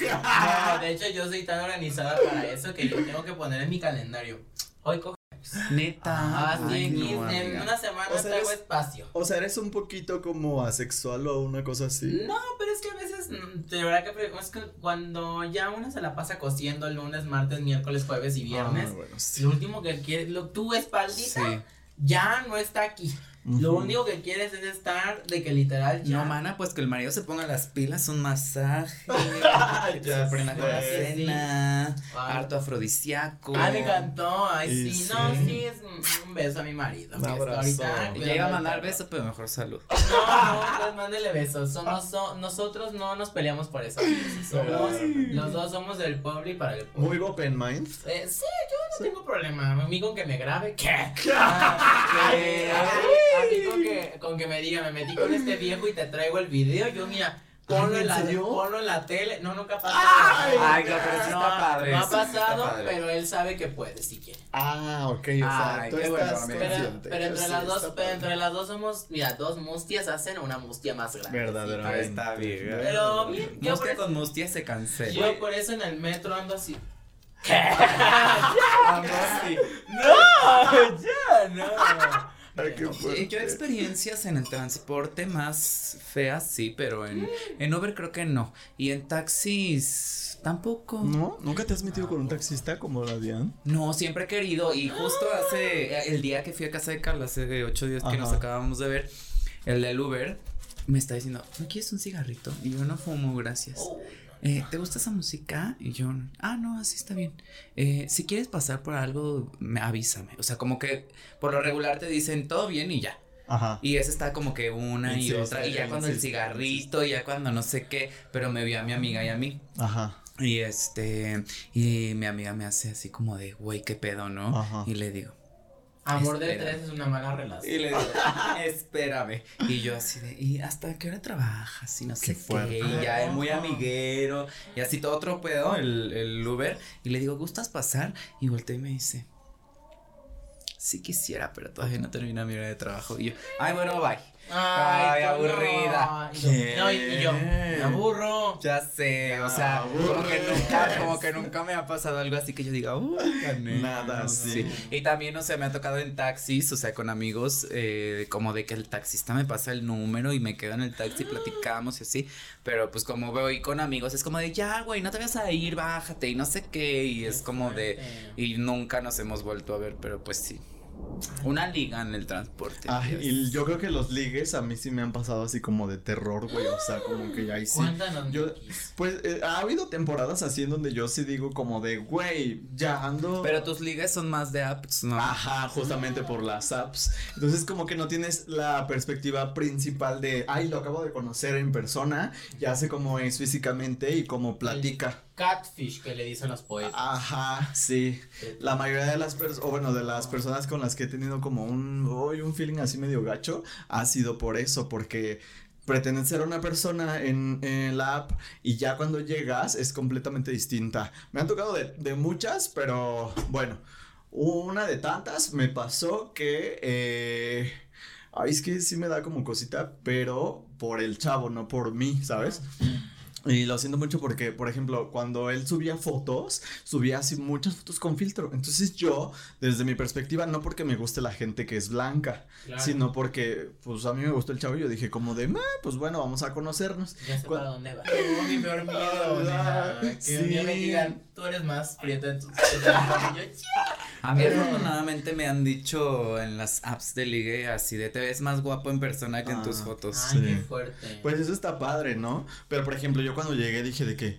ya. No, de hecho yo soy tan organizada para eso que yo tengo que poner en mi calendario. Hoy coge. Neta. Ay, no, en amiga. una semana O sea, traigo eres- espacio. O sea, eres un poquito como asexual o una cosa así. No, pero es que a veces, mm, de verdad que es que cuando ya uno se la pasa cosiendo lunes, martes, miércoles, jueves y viernes, Ah, bueno, sí. lo último que quieres, lo, tu espaldita Sí. ya no está aquí. Lo único que quieres es estar de que literal ya. No, mana, pues que el marido se ponga las pilas, un masaje, se prenda con la cena, harto afrodisíaco. Ay, me encantó. Ay, Y sí. sí. No, sí, es un- beso a mi marido. Un abrazo. iba a mandar cuidando beso, pero mejor salud. No, no, pues mándele besos. Somos, so- nosotros no nos peleamos por eso. Somos, los dos somos del pueblo y para el pueblo. Muy open mind. Eh, sí, yo no tengo problema. A mí con que me grabe, ¿qué? Ah, Eh, a, mí, con que, con que me diga, me metí con este viejo y te traigo el video, yo mira, ponlo, Ay, en, ¿en la, ponlo en la tele. No, nunca ha pasado. Ay, no, pero sí está padre, No ha pasado, pero él sabe que puede si quiere. Ah, ok, o sea, Ay, tú qué estás bueno, amiga. Pero, consciente. pero entre Sí, las dos, pero padre. entre las dos somos, mira, dos mustias hacen una mustia más grande. Verdaderamente. Está bien. Pero bien, yo por, Mustia eso, con mustia se cancela. yo por eso en el metro ando así. sí. ¡No! ¡Ya! ¡No! Ay, qué fuerte. Yo experiencias en el transporte más feas sí, pero en, en Uber creo que no. Y en taxis tampoco. ¿No? ¿Nunca te has metido con un taxista como la Diane? No, siempre he querido. Y justo hace el día que fui a casa de Carla, hace ocho días que Ajá. nos acabamos de ver, el del Uber me está diciendo, ¿no quieres un cigarrito? Y yo no fumo, gracias. Oh, Eh, ¿Te gusta esa música? Y yo, ah, no, así está bien. Eh, si quieres pasar por algo, me avísame. O sea, como que por lo regular te dicen todo bien y ya. Ajá. Y esa está como que una y otra. Y ya cuando el cigarrito, y ya cuando no sé qué. Pero me vio a mi amiga y a mí. Ajá. Y este, y mi amiga me hace así como de, güey, qué pedo, ¿no? Ajá. Y le digo, Amor de Espera. tres es una mala relación. y le digo, espérame. Y yo así de, ¿y hasta qué hora trabajas? Y no sé qué. fuerte. Y ya es muy amiguero. Y así todo otro pedo, el, el Uber. Y le digo, ¿gustas pasar? Y voltea y me dice, sí quisiera, pero todavía no termina mi hora de trabajo. Y yo, ay, bueno, bye. Ay, no. aburrida. Y No, y, y yo, me aburro. Ya sé, o sea, como que nunca, como que nunca me ha pasado algo así que yo diga, gané". Nada, No, sí. Y también, o sea, me ha tocado en taxis, o sea, con amigos, eh, como de que el taxista me pasa el número y me quedo en el taxi, platicamos y así, pero pues como voy con amigos, es como de, ya, güey, no te vas a ir, bájate y no sé qué, y es como de, y nunca nos hemos vuelto a ver, pero pues sí. Una liga en el transporte. Ay, y yo creo que los ligues a mí sí me han pasado así como de terror, güey. O sea, como que ahí sí. Cuéntanos, Yo-. Pues eh, ha habido temporadas así en donde yo sí digo como de, güey, ya ando. Pero tus ligas son más de apps, ¿no? Ajá, justamente por las apps. Entonces como que no tienes la perspectiva principal de, ay, lo acabo de conocer en persona, ya sé cómo es físicamente y cómo platica. Catfish que le dicen los poetas. Ajá, sí. La mayoría de las personas, o bueno, de las personas con las que he tenido como un, uy, un feeling así medio gacho, ha sido por eso, porque pretenden ser una persona en, en la app y ya cuando llegas es completamente distinta. Me han tocado de, de muchas, pero bueno, una de tantas me pasó que, eh, ay, es que sí me da como cosita, pero por el chavo, no por mí, ¿sabes? Y lo siento mucho porque, por ejemplo, cuando él subía fotos, subía así muchas fotos con filtro. Entonces yo, desde mi perspectiva, no porque me guste la gente que es blanca, Claro. sino porque, pues a mí me gustó el chavo y yo dije como de, "Ah, pues bueno, vamos a conocernos. Ya sé Cu- para dónde va. Oh, mi peor miedo. Ah, nena, Que sí. un día me digan, tú eres más prieto en tus en tu cabello". A mí afortunadamente me han dicho en las apps de ligue así de te ves más guapo en persona que en tus Ah. fotos. Ay, Sí. qué fuerte. Pues eso está padre, ¿no? Pero por ejemplo, yo cuando llegué dije de que,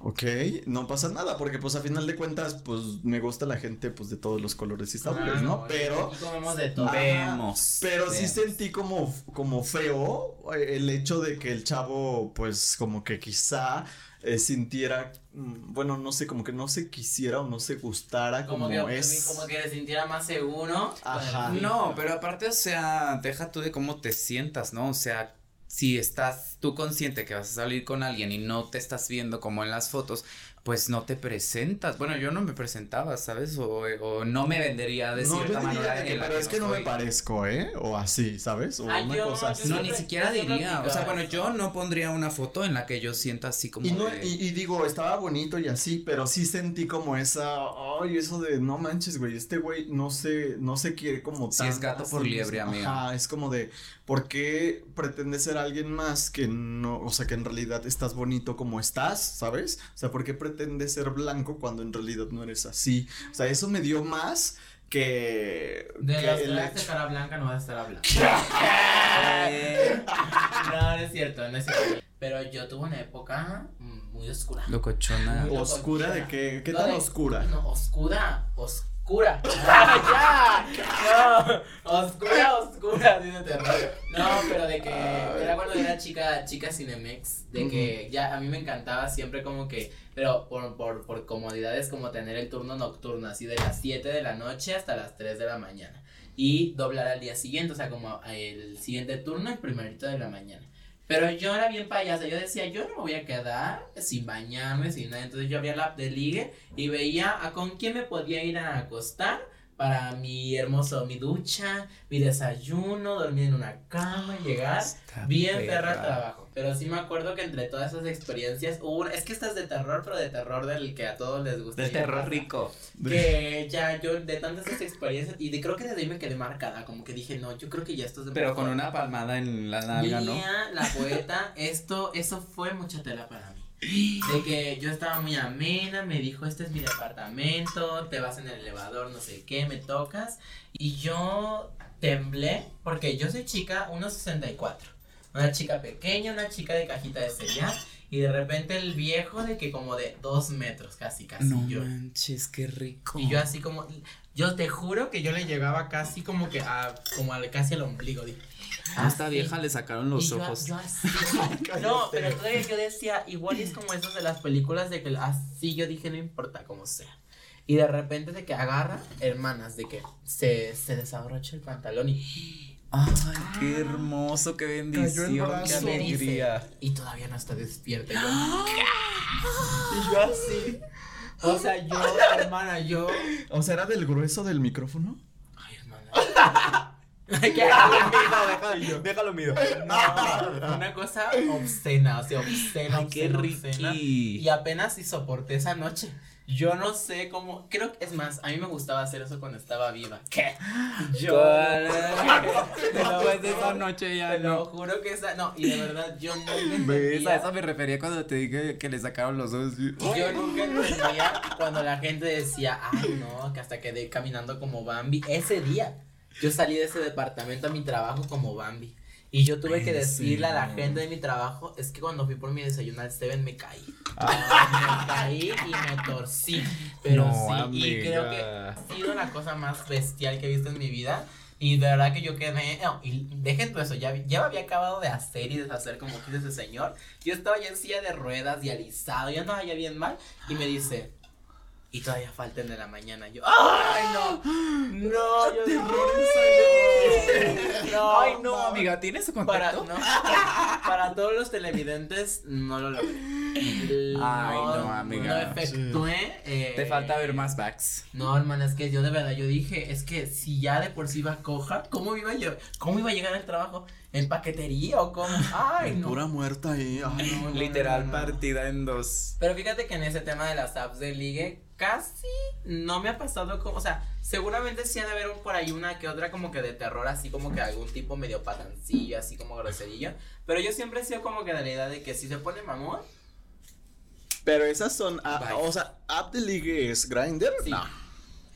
ok, no pasa nada, porque pues a final de cuentas, pues me gusta la gente pues de todos los colores y sabores, Claro, ¿no? Pero... Comemos de todo. Ah, Vemos. Pero sí sentí como, como feo eh, el hecho de que el chavo, pues, como que quizá eh, sintiera, mm, bueno, no sé, como que no se quisiera o no se gustara como, Como, que, es. como que se sintiera más seguro. Ajá. No, pero aparte, o sea, deja tú de cómo te sientas, ¿no? O sea, si estás tú consciente que vas a salir con alguien y no te estás viendo como en las fotos, pues no te presentas. Bueno, yo no me presentaba, ¿sabes? O, o no me vendería de no, cierta manera que, en la pero es que no me parezco, ¿eh? O así, ¿sabes? O Ah, una yo- cosa así. No, ni siquiera diría, o sea, bueno, yo no pondría una foto en la que yo sienta así como Y, no, de- y, y digo, estaba bonito y así, pero sí sentí como esa, ay, eso de no manches, güey, este güey no se, no se quiere como Sí, es gato por liebre, amiga. Ajá, es como de, ¿por qué pretende ser alguien más que no, o sea, que en realidad estás bonito como estás, ¿sabes? O sea, ¿por qué pretende ser blanco cuando en realidad no eres así? O sea, eso me dio más que, De que los el drags de hecho- cara blanca no vas a estar hablando. Eh, no, no es cierto, no es cierto. Pero yo tuve una época muy oscura. locochona. Muy ¿Oscura de qué? ¿Qué No, tan de- oscura? No, oscura, oscura. ¡Ah, ya! No, oscura, oscura, de terror. No, pero de que era cuando era chica, chica Cinemex, de que ya a mí me encantaba siempre como que, pero por, por, por comodidades como tener el turno nocturno, así de las 7 de la noche hasta las 3 de la mañana. Y doblar al día siguiente, o sea, como el siguiente turno, el primerito de la mañana. Pero yo era bien payasa, yo decía, yo no me voy a quedar sin bañarme, sin nada. Entonces yo abría la app y veía a con quién me podía ir a acostar para mi hermoso, mi ducha, mi desayuno, dormir en una cama, llegar Está bien perra al trabajo. Pero sí me acuerdo que entre todas esas experiencias hubo una- es que estás de terror, pero de terror del que a todos les gusta. Del me terror pasa. rico. Que ya yo de tantas esas experiencias y de, creo que desde ahí me quedé marcada, como que dije, no, yo creo que ya esto es de Pero con una palmada en la nalga, ¿no? La poeta, esto, eso fue mucha tela para mí. De que yo estaba muy amena, me dijo, este es mi departamento, te vas en el elevador, no sé qué, me tocas. Y yo temblé, porque yo soy chica 1.64. Una chica pequeña, una chica de cajita de cereal. Y de repente el viejo de que como de dos metros, casi, casi No yo. manches, qué rico. Y yo así como, yo te juro que yo le llegaba casi como que a, como al, casi al ombligo. dije, A esta así. vieja le sacaron los Y yo- ojos. yo así. no, pero todavía yo decía, igual es como esos de las películas de que así yo dije, no importa cómo sea. Y de repente de que agarra, hermanas, de que se, se desabrocha el pantalón y, Ay, qué hermoso, qué bendición, qué dice, alegría. y todavía no está despierta. Y yo, y yo así. O sea, yo, hermana, yo. O sea, ¿era del grueso del micrófono? Ay, hermana. ¿Qué déjalo, déjalo mío. No, una cosa obscena, o sea, obscena, Ay, qué obscena, obscena. riqui. Y apenas si soporté esa noche. Yo no sé cómo, creo que es más, a mí me gustaba hacer eso cuando estaba viva. ¿Qué? Yo Después de esa noche ya te lo no. juro que esa, no, y de verdad yo nunca ¿Ves? entendía, A eso me refería cuando te dije que le sacaron los ojos. yo nunca entendía cuando la gente decía, ay no, que hasta quedé caminando como Bambi. Ese día, yo salí de ese departamento a mi trabajo como Bambi. Y yo tuve que ¿En decirle a la gente de mi trabajo, es que cuando fui por mi desayuno al Seven me caí. Ah. me caí y me torcí. Pero No, sí, y creo que ha sido la cosa más bestial que he visto en mi vida. Y de verdad que yo quedé. No, y dejen todo eso, ya, ya me había acabado de hacer y deshacer como que ese señor. Yo estaba ya en silla de ruedas y alisado, yo andaba ya bien mal. Y me dice, y todavía falta el de la mañana. Yo, ¡ay, no! No, yo dije, no, Ay, no, amiga, ¿tienes su para, contacto? no, para todos los televidentes, no lo logré. Ay, no, amiga. No efectué. eh, Te falta ver más backs. No, hermana, es que yo de verdad, yo dije, es que si ya de por sí iba coja, ¿cómo iba a, cómo iba a llegar al trabajo? ¿En paquetería o cómo? Ay, no. Pura muerta ahí. ay. No, no, Literal no, no, no. partida en dos. Pero fíjate que en ese tema de las apps de ligue, casi no me ha pasado como, o sea, seguramente sí ha de haber un- por ahí una que otra como que de terror, así como que algún tipo medio patancillo, así como groserillo. Pero yo siempre he sido como que de la idea de que si se pone mamón, Pero esas son, Bye. o sea, app de ligue es Grindr. Sí. No.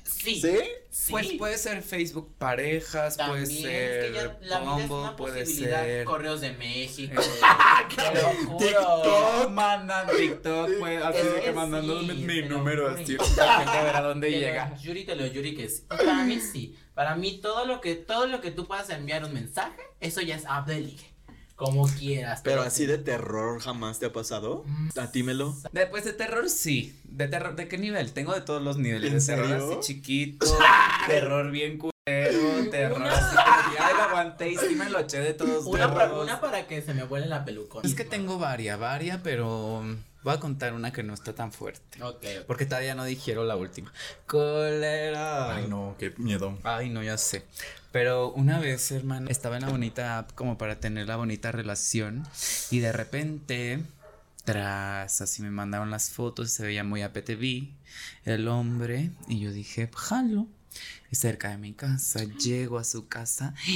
Sí. ¿Sí? sí. Pues puede ser Facebook parejas, También, puede es ser que ya la vida es una puede posibilidad. ser Correos de México. Eh, te lo juro. TikTok, mandan TikTok, pues, así Es de que que mandando sí, mi número así, a ver a dónde Te lo llega. Yuri, te lo yuri que sí. Para mí sí. Para mí todo lo que todo lo que tú puedas enviar un mensaje, eso ya es app de ligue. Como quieras. Pero así de terror jamás te ha pasado. Mm. A ti, Melo. Después de terror, sí. ¿De terror de qué nivel? Tengo de todos los niveles. ¿En de terror serio? así chiquito, terror bien culero, terror así ya lo aguanté y sí me lo eché de todos Una, para, lados. una para que se me vuele la pelucona. Es que tengo varia, varia, pero voy a contar una que no está tan fuerte. Ok, ok. Porque todavía no dijeron la última. Cólera. Ay, no, qué miedo. Ay, no, ya sé. Pero una vez, hermano, estaba en la bonita app como para tener la bonita relación y de repente, tras, así me mandaron las fotos, se veía muy APTV el hombre y yo dije, jalo, es cerca de mi casa, llego a su casa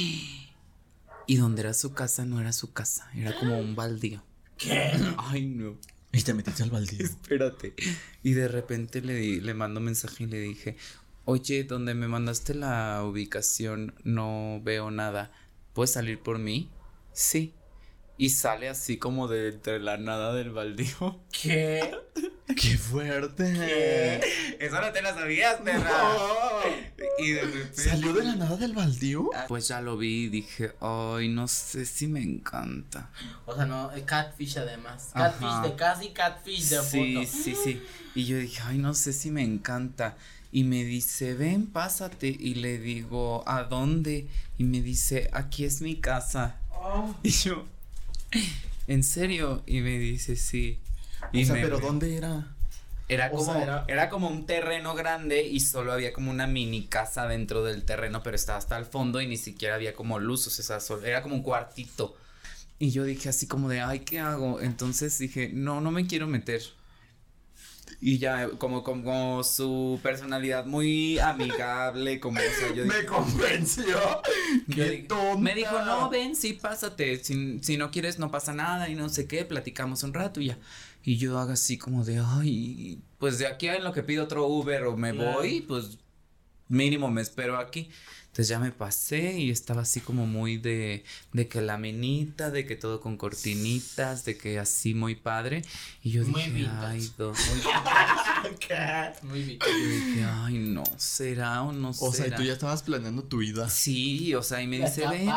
y donde era su casa no era su casa, era como un baldío. ¿Qué? Ay, no. Y te metiste al baldío. Espérate. Y de repente le, di- le mando mensaje y le dije, oye, donde me mandaste la ubicación no veo nada. ¿Puedes salir por mí? Sí. Y sale así como de entre la nada del baldío. ¿Qué? ¡Qué fuerte! Eso no te lo sabías, perra. Y de repente. ¿Salió de la nada del baldío? Pues ya lo vi y dije, ay, no sé si me encanta. O sea, no, catfish además. Ajá. Catfish de casi catfish de Sí, foto. sí, sí. Y yo dije, ay, no sé si me encanta. Y me dice, ven, pásate. Y le digo, ¿a dónde? Y me dice, aquí es mi casa. Oh. Y yo, ¿en serio? Y me dice, sí. Y o sea, me- pero ¿dónde era? Era como, sea, era- era... como un terreno grande y solo había como una mini casa dentro del terreno, pero estaba hasta el fondo y ni siquiera había como luz, o sea, solo- era como un cuartito. Y yo dije así como de, ay, ¿qué hago? Entonces dije, no, no me quiero meter. Y ya, como, como su personalidad muy amigable, como, o sea, yo dije, Me convenció. yo ¡Qué dije- tonta! Me dijo, no, ven, sí, pásate. Si, si no quieres, no pasa nada y no sé qué, platicamos un rato y ya. Y yo hago así como de, ay, pues de aquí a en lo que pido otro Uber o me Claro. voy, pues mínimo me espero aquí. Entonces ya me pasé y estaba así como muy de, de que la menita, de que todo con cortinitas, de que así muy padre. Y yo Muy dije, vintage. ay, dos, muy Muy bien. Dije, ay, no, será o no O sea, y será. tú ya estabas planeando tu vida. Sí, o sea, y me dice, ven.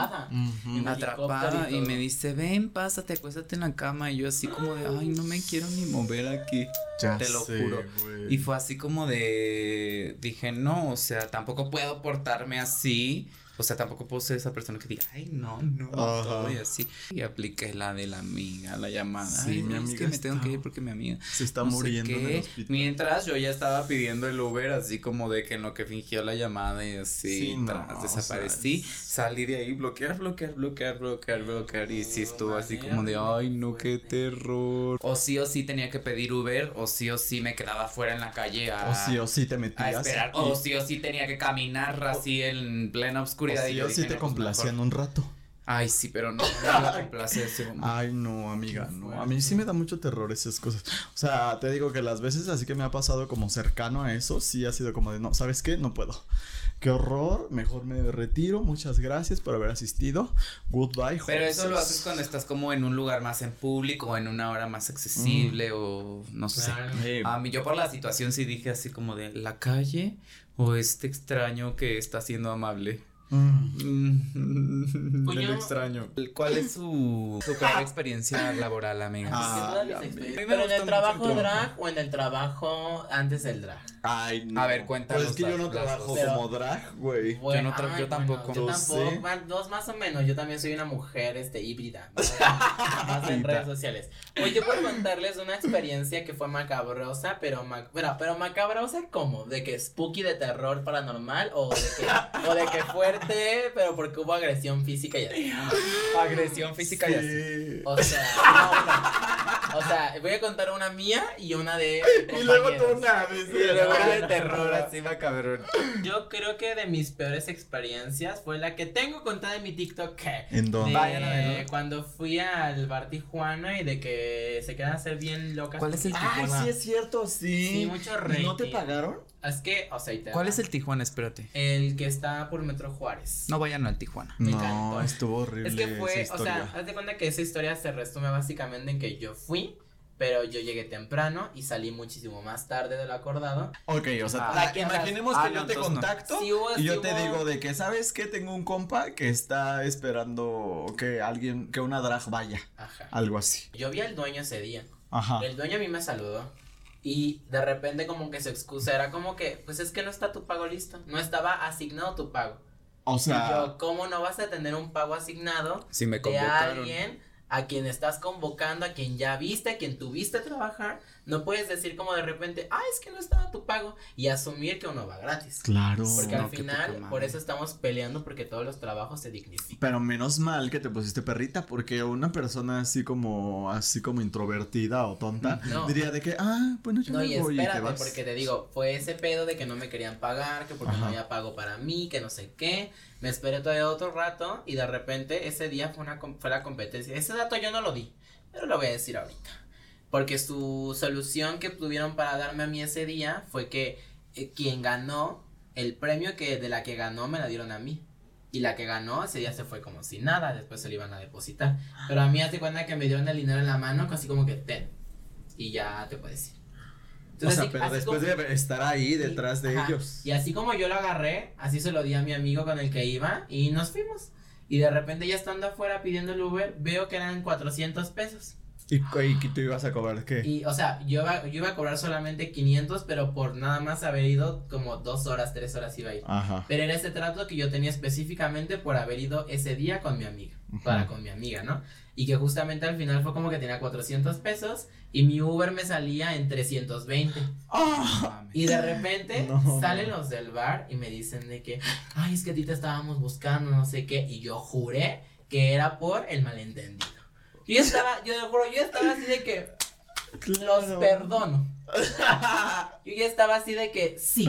Atrapada. Y me dice, ven, pásate, acuéstate en la cama. Y yo así como de, ay, no me quiero ni mover aquí. Ya te lo sé, juro. Y fue así como de, dije, no, o sea, tampoco puedo portarme así. O sea, tampoco puedo ser esa persona que diga, ay, no, no, todo y así. Y apliqué la de la amiga, la llamada. Sí, ay, mi es amiga que me tengo que ir porque mi amiga Se está no muriendo en el qué. hospital. Mientras yo ya estaba pidiendo el Uber, así como de que en lo que fingió la llamada y así, Sí, no, tras, o desaparecí, sea, es- salí de ahí, bloquear, bloquear, bloquear, bloquear, bloquear, y sí estuvo así como de, ay, no, qué terror. O sí o sí tenía que pedir Uber, o sí o sí me quedaba afuera en la calle a, O sí o sí te a metías. esperar, y- o sí o sí tenía que caminar así en plena o y sí yo sí dije, te no, pues, complacían mejor. un rato. Ay, sí, pero no, no la complace ese momento. Ay, no, amiga, no. A mí sí me da mucho terror esas cosas. O sea, te digo que las veces así que me ha pasado como cercano a eso, sí ha sido como de, no, ¿sabes qué? No puedo. Qué horror, mejor me retiro. Muchas gracias por haber asistido. Goodbye. Pero eso lo horses. haces cuando estás como en un lugar más en público o en una hora más accesible o no sé. Claro. A mí yo por la situación sí dije así como de la calle o este extraño que está siendo amable. Mm, Pues yo- extraño. ¿Cuál es su, su peor experiencia laboral, amiga? Ah, Pero en el trabajo drag o en el trabajo antes del drag. Ay, no. A ver, cuéntanos Pues es que yo no trabajo. Pero- como drag, güey. Bueno, no tra- ay, yo tampoco. yo Yo tampoco. dos más o menos. Yo también soy una mujer este híbrida. Más, más en redes sociales. Oye, yo puedo contarles una experiencia que fue macabrosa, pero ma- pero, pero macabrosa ¿cómo? ¿De que spooky de terror paranormal? O de que, o de que fuerte, pero porque hubo agresión física y así. Agresión física y así. Sí. O sea, no, no. O sea, voy a contar una mía y una de. Y luego tú una vez. Y luego No, de terror, así macabrón. Yo creo que de mis peores experiencias fue la que tengo contada en mi TikTok. que ¿En dónde? de Vayan a verlo. cuando fui al bar Tijuana y de que se quedan a ser bien locas. ¿Cuál es el Ay, Tijuana? sí es cierto, sí. Sí, mucho ¿Y ¿No te pagaron? Es que, o sea, y te ¿Cuál va. es el Tijuana? Espérate. El que está por Metro Juárez. No vayan al Tijuana. Me no, estuvo horrible Es que fue, esa o sea, haz de cuenta que esa historia se resume básicamente en que yo fui pero yo llegué temprano y salí muchísimo más tarde de lo acordado. Ok, o sea, Ah, ah, imaginemos ah, que no, yo te entonces no. contacto Sí hubo- y yo sí te hubo- digo de que, ¿sabes qué? Tengo un compa que está esperando que alguien, que una drag vaya, Ajá. algo así. Yo vi al dueño ese día. Ajá. El dueño a mí me saludó. Y de repente como que su excusa era como que, pues es que no está tu pago listo. No estaba asignado tu pago. O Y sea, yo, ¿cómo no vas a tener un pago asignado Si me de convocaron. alguien a quien estás convocando, a quien ya viste, a quien tuviste trabajar? No puedes decir como de repente, ah, es que no estaba tu pago. Y asumir que uno va gratis. claro. Porque No, al final, por eso estamos peleando, porque todos los trabajos se dignifican. Pero menos mal que te pusiste perrita, porque una persona así como, así como introvertida o tonta, No. diría de que, ah, bueno, yo No, me y voy y te espérate, vas. porque te digo, fue ese pedo de que no me querían pagar, que porque no Ajá. había pago para mí, que no sé qué. Me esperé todavía otro rato y de repente ese día fue, una, fue la competencia. Ese dato yo no lo di, pero lo voy a decir ahorita. Porque su solución que tuvieron para darme a mí ese día fue que eh, quien ganó, el premio que de la que ganó me la dieron a mí. Y la que ganó ese día se fue como si nada, después se le iban a depositar. Pero a mí hace cuenta que me dieron el dinero en la mano, así como que ten. Y ya te puedes ir. o sea, así- pero así después como- de estar ahí detrás de Ajá. ellos. Y así como yo lo agarré, así se lo di a mi amigo con el que iba y nos fuimos. Y de repente ya estando afuera pidiendo el Uber, veo que eran 400 pesos. ¿Y, y tú ibas a cobrar qué? Y, o sea, yo iba, yo iba a cobrar solamente 500, pero por nada más haber ido como dos horas, tres horas iba a ir. Ajá. Pero era ese trato que yo tenía específicamente por haber ido ese día con mi amiga, para con mi amiga, ¿no? Y que justamente al final fue como que tenía 400 pesos y mi Uber me salía en 320. ¡Ah! Mames. Y de repente No. salen los del bar y me dicen de que, ay, es que a ti te estábamos buscando, no sé qué. Y yo juré que era por el malentendido. Yo estaba, yo juro, yo estaba así de que los Claro. perdono. Yo ya estaba así de que sí,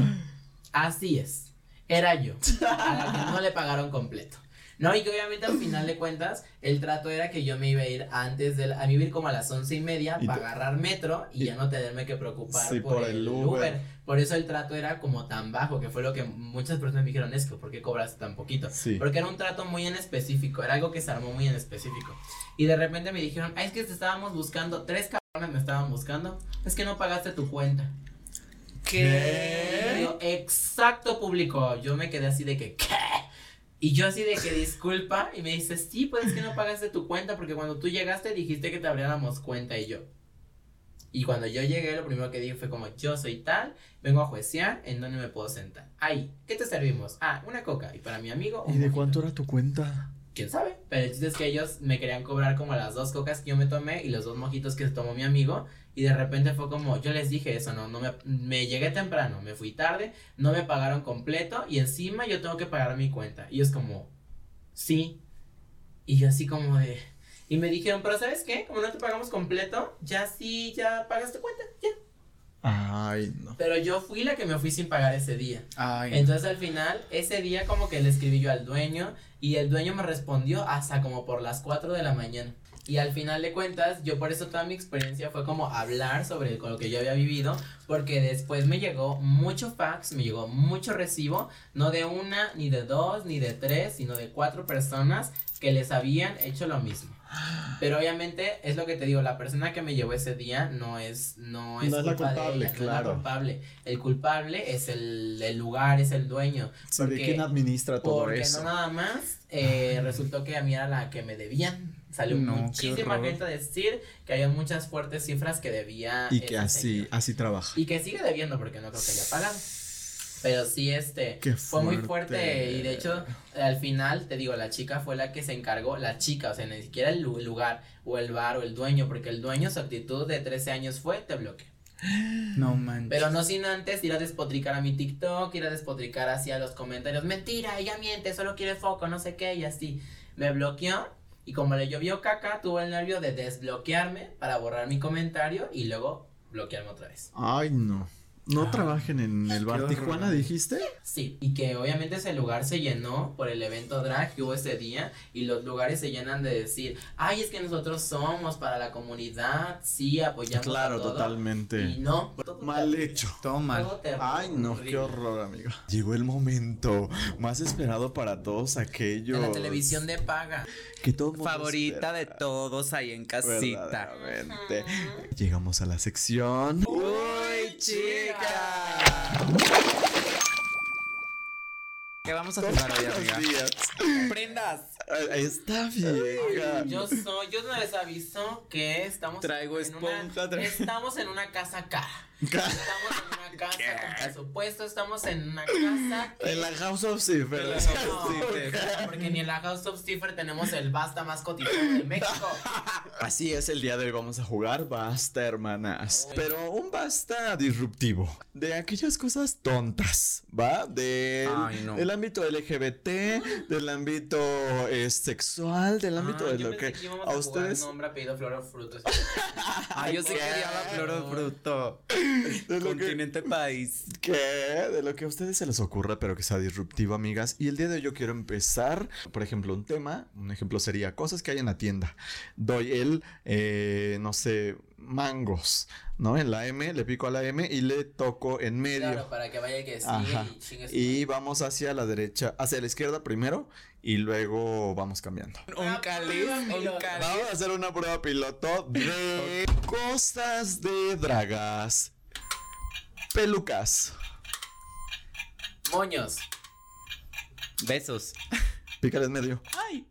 así es. Era yo. A la que no le pagaron completo. No, y que obviamente al final de cuentas, el trato era que yo me iba a ir antes de la- a mí iba a ir como a las once y media Y para te- agarrar metro y, y- ya no tenerme que preocupar Sí, por, por el el Uber. Uber. Por eso el trato era como tan bajo, que fue lo que muchas personas me dijeron, es que ¿por qué cobras tan poquito? Sí. Porque era un trato muy en específico, era algo que se armó muy en específico. Y de repente me dijeron, ah, es que te estábamos buscando, tres cabrones me estaban buscando, es que no pagaste tu cuenta. ¿Qué? Exacto público, yo me quedé así de que, ¿qué? Y yo así de que disculpa, y me dice, sí, pues es que no pagaste tu cuenta, porque cuando tú llegaste dijiste que te abriéramos cuenta, y yo. Y cuando yo llegué, lo primero que dije fue como, yo soy tal, vengo a juecear, ¿en dónde me puedo sentar? Ahí, ¿qué te servimos? Ah, una coca, y para mi amigo, un ¿Y de cuánto era tu cuenta? quién sabe. Pero el chiste es que ellos me querían cobrar como las dos cocas que yo me tomé y los dos mojitos que se tomó mi amigo. Y de repente fue como, yo les dije eso, no, no me, me llegué temprano, me fui tarde, no me pagaron completo y encima yo tengo que pagar mi cuenta. Y es como, sí. Y yo así como de, y me dijeron, pero ¿sabes qué? Como no te pagamos completo, ya sí, ya pagaste cuenta, ya. Ay, no. Pero yo fui la que me fui sin pagar ese día. Ay. Entonces al final, ese día como que le escribí yo al dueño y el dueño me respondió hasta como por las 4 de la mañana. Y al final de cuentas, yo por eso toda mi experiencia fue como hablar sobre lo que yo había vivido, porque después me llegó mucho fax, me llegó mucho recibo, no de una, ni de dos, ni de tres, sino de cuatro personas que les habían hecho lo mismo. Pero obviamente es lo que te digo, la persona que me llevó ese día no es no es, No es la culpa de culpable, ella, no es la claro. culpable. El culpable es el, el lugar, es el dueño. Sí, ¿De Porque- quién administra todo Porque eso? no nada más eh, resultó que a mí era la que me debían. Salió No, muchísima gente a decir que había muchas fuertes cifras que debía. Y que así, señor. así trabaja. Y que sigue debiendo porque no creo que haya pagado. Pero sí, este, Qué fue muy fuerte. y de hecho al final, te digo, la chica fue la que se encargó, la chica, o sea, ni siquiera el lu- lugar o el bar o el dueño, porque el dueño, su actitud de 13 años fue, te bloqueé. No manches. Pero no sin antes ir a despotricar a mi TikTok, ir a despotricar hacia los comentarios, mentira, ella miente, solo quiere foco, no sé qué, y así. Me bloqueó y como le llovió caca, tuve el nervio de desbloquearme para borrar mi comentario y luego bloquearme otra vez. Ay, no. No trabajen en el bar Tijuana, horror. dijiste. Sí, y que obviamente ese lugar se llenó por el evento drag que hubo ese día y los lugares se llenan de decir, ay, es que nosotros somos para la comunidad, sí, apoyamos a Claro, todo". totalmente. Y no, todo Mal terrible, hecho. Todo mal. todo Ay, no, qué horror, amigo. Llegó el momento más esperado para todos aquellos. En la televisión de paga. que todo mundo Favorita de todos ahí en casita. Llegamos a la sección. Uy, chica. ¿Qué vamos a jugar hoy, amiga? días. Prendas. Está vieja. Yo soy, yo no les aviso que estamos Traigo en una, esponja, traigo- estamos en una casa cara. Estamos en una casa con presupuesto, estamos en una casa que- En la House of Cipher. No, porque ni en la House of Cipher tenemos el basta más cotizado de México. Así es, el día de hoy vamos a jugar basta, hermanas. Pero un basta disruptivo. De aquellas cosas tontas, ¿va? Del, Ay, no. del ámbito LGBT, del ámbito eh, sexual, del ámbito Ah, de lo que íbamos a jugar ustedes. nombre, apellido, flor o fruto. Ay, yo sí quería la flor o fruto. De lo que, Continente país. ¿Qué? De lo que a ustedes se les ocurra, pero que sea disruptivo, amigas. Y el día de hoy yo quiero empezar, por ejemplo, un tema. Un ejemplo sería cosas que hay en la tienda. Doy el, eh, no sé, mangos, ¿no? En la M, le pico a la M y le toco en medio. Claro, para que vaya que sigue Ajá. y Y vamos hacia la derecha, hacia la izquierda primero y luego vamos cambiando. Un cáliz, un cáliz. Vamos a hacer una prueba piloto de cosas de dragas. Pelucas. Moños. Besos. Pícale en medio. Ay.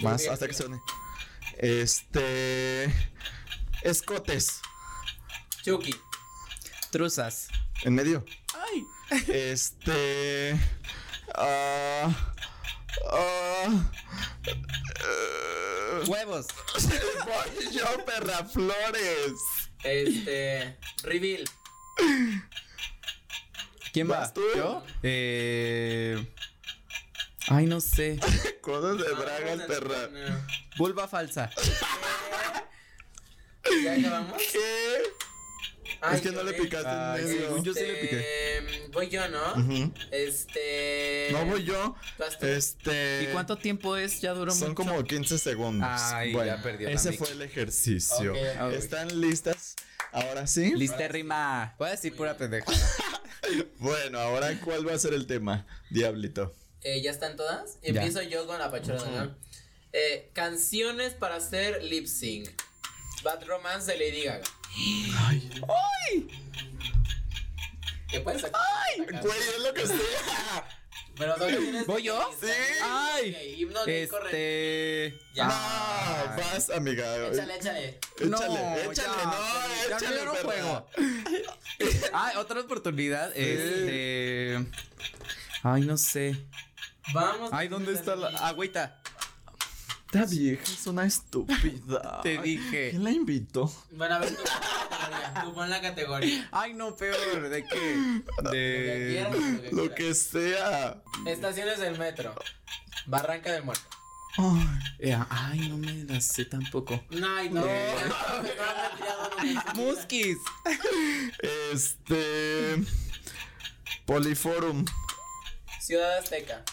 Más bien, hasta que bien. suene. Este. Escotes. Chucky. Truzas. En medio. Ay. Este. ah, ah, eh, Huevos. voy yo, perra flores. Este. Reveal. ¿Quién va? ¿Yo? Eh. Ay, no sé. Cosas de Ah, dragas, no, perra. Vulva falsa. ¿Ya acabamos? ¿Qué? Ay, es que no le picaste Ay, en medio. según yo sí le piqué. Este, Voy yo, ¿no? Este. No voy yo. Este. ¿Y cuánto tiempo es? Ya duró Son mucho. como 15 segundos. Ay, bueno, ya perdió la Ese fue el ejercicio. ¿Están listas? Ahora sí. Listérrima. Voy a decir pura pendeja. Bueno, ahora ¿cuál va a ser el tema? Diablito. Eh, ¿Ya están todas? Ya. Empiezo yo con la pachora ¿no? Eh, canciones para hacer lip sync. Bad Romance de Lady Gaga. Ay. ¿Qué puedes sacar? Sacar. Güey, es lo que sea. Pero no tienes. ¿Voy yo? Sí. Ay. Himno. Este. Ya. No, vas, amiga. Échale, échale. Échale, No, échale, ya, no, ya, échale, yo no juego. Ah, otra oportunidad. Este. Ay, no sé. Vamos. Ay, ¿dónde está la agüita? Esta vieja es una estúpida. Te dije. ¿Quién la invitó? Bueno, a ver, tú pon la categoría. Tú pon la categoría. Ay, no, peor. ¿De qué? Lo que De. quieras, lo que Lo quieras. que sea. Estaciones del metro. Barranca del Muerto. Ay, Eh, Ay, no me la sé tampoco. Ay, no. Eh. Muskis. Este. Poliforum. Ciudad Azteca.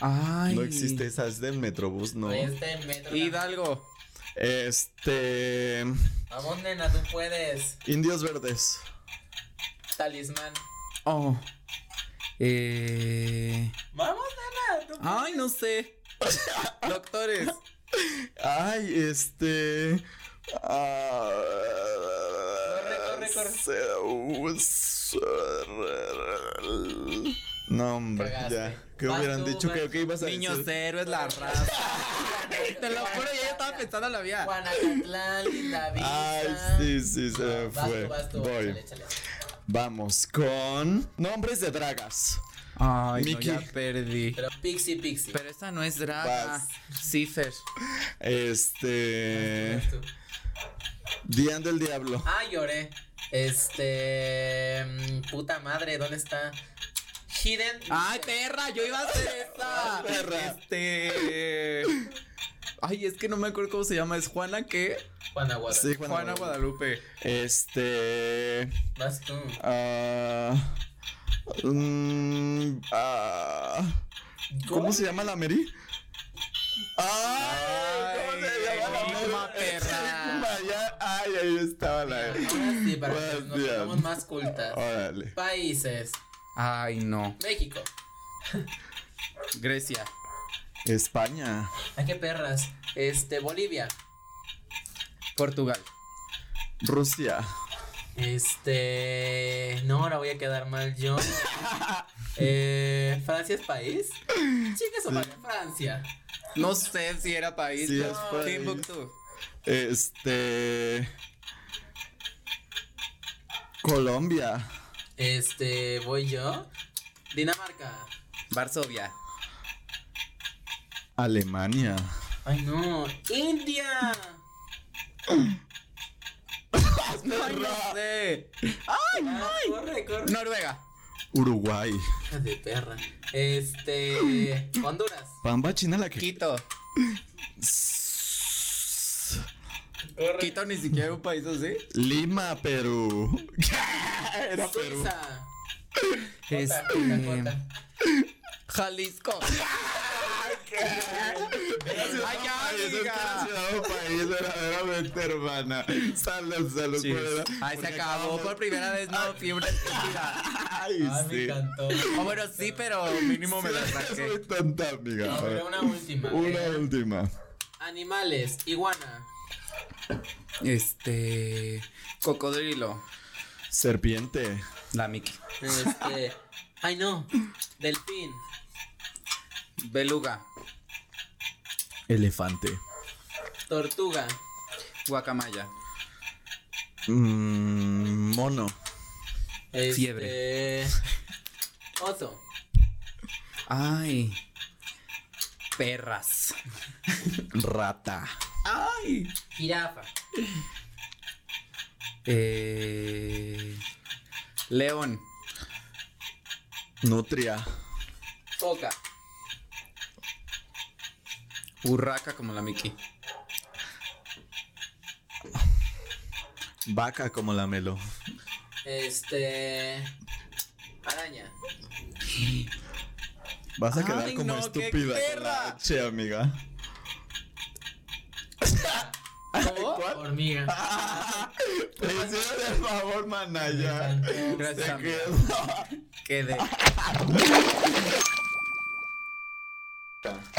Ay. No existe esa, es del Metrobús, no. Ahí está el metro. Hidalgo. Este. Vamos, nena, tú puedes. Indios Verdes. Talismán. Oh. Eh. Vamos, nena, tú Ay, no sé. Doctores. Ay, este. ah, Corre, corre, corre. No, hombre, Cagaste. ya. ¿Qué Vas hubieran tú, dicho? vas ¿Qué, qué ibas a Niños decir? héroes, la raza. Te lo juro, yo ya estaba pensando en la vida. Guanacatlán, Linda Vista. Ay, sí, sí, se me Vas fue. tú, vas tú. Voy. Échale, échale. Vamos con nombres de dragas. Ay, no, ya perdí. Pero Pixie, Pixie. Pero esta no es draga. Vas. Cifer. Este. Vas tú. Dian del Diablo. Ah, lloré. Este. mm, Puta madre, ¿dónde está? Hidden. Ay, perra, yo iba a hacer esa. Ay, perra. Este. Ay, es que no me acuerdo cómo se llama. ¿Es Juana qué? Juana Guadalupe. Sí, Juana, Juana Guadalupe. Este. Vas tú. ah, mm, ah, ¿Cómo se llama la Mary? ¡Ay! ¿Cómo se llama la Mary? ma perra. Vaya, Ay, ahí estaba la. Ahora sí, para que nos pongamos más cultas. Órale. Países. Ay, no. México. Grecia. España. ¿A qué perras? Este, Bolivia. Portugal. Rusia. Este. No, ahora voy a quedar mal yo. eh, ¿Francia es país? Chicas o madre, Francia. No sé si era país. Sí, pero es país. Timbuktu. Este. Colombia. Este, voy yo. Dinamarca. Varsovia. Alemania. Ay, no. India. Ay, no sé. Ah, corre, corre. Noruega. Uruguay. De perra. Este. Honduras. Pamba China la que. Quito. Corre. Quito ni siquiera es un país así. Lima, Perú. Era Perú. Suiza. Este. Jalisco. Ay, ya, es amiga. país, verdaderamente, hermana. Salud, salud. Por Ay, se acabó por primera vez, no, fiebre estúpida. Ay, Ay, me sí. encantó. Oh, bueno, sí, pero mínimo me la saqué. Soy tonta, amiga. No, pero una última. Una Eh, última. Animales. Iguana. Este. Cocodrilo. Serpiente. La Mickey. Este. Ay, no. Delfín. Beluga. Elefante. Tortuga. Guacamaya. Mm, mono. Este, Fiebre. Oso. Ay. Perras. Rata. Ay. Jirafa. Eh. León. Nutria. Foca. Urraca como la Mickey. Vaca como la melo. Este. Araña. Vas a Ay, quedar como no, qué estúpida con la H, amiga. ¿Cuál? Hormiga. Te hicieron el favor, manaya. Gracias, Se quedó. Quedé.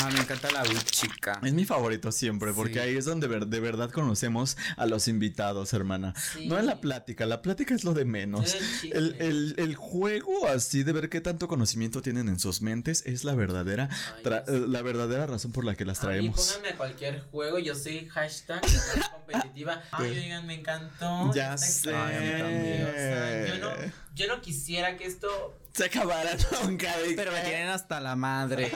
Ah, me encanta la chica. Es mi favorito siempre, porque Sí. ahí es donde ver- de verdad conocemos a los invitados, hermana. Sí. No en la plática, la plática es lo de menos. El. El, el- juego así de ver qué tanto conocimiento tienen en sus mentes es la verdadera, Ay, tra- eh, la verdadera razón por la que las traemos. pónganme a cualquier juego, yo soy hashtag competitiva. Ay, oigan, me encantó. Ya sé. experiencia, Ay, a mí también. O sea, yo no, yo no quisiera que esto. Se acabará nunca. Pero me tienen hasta la madre.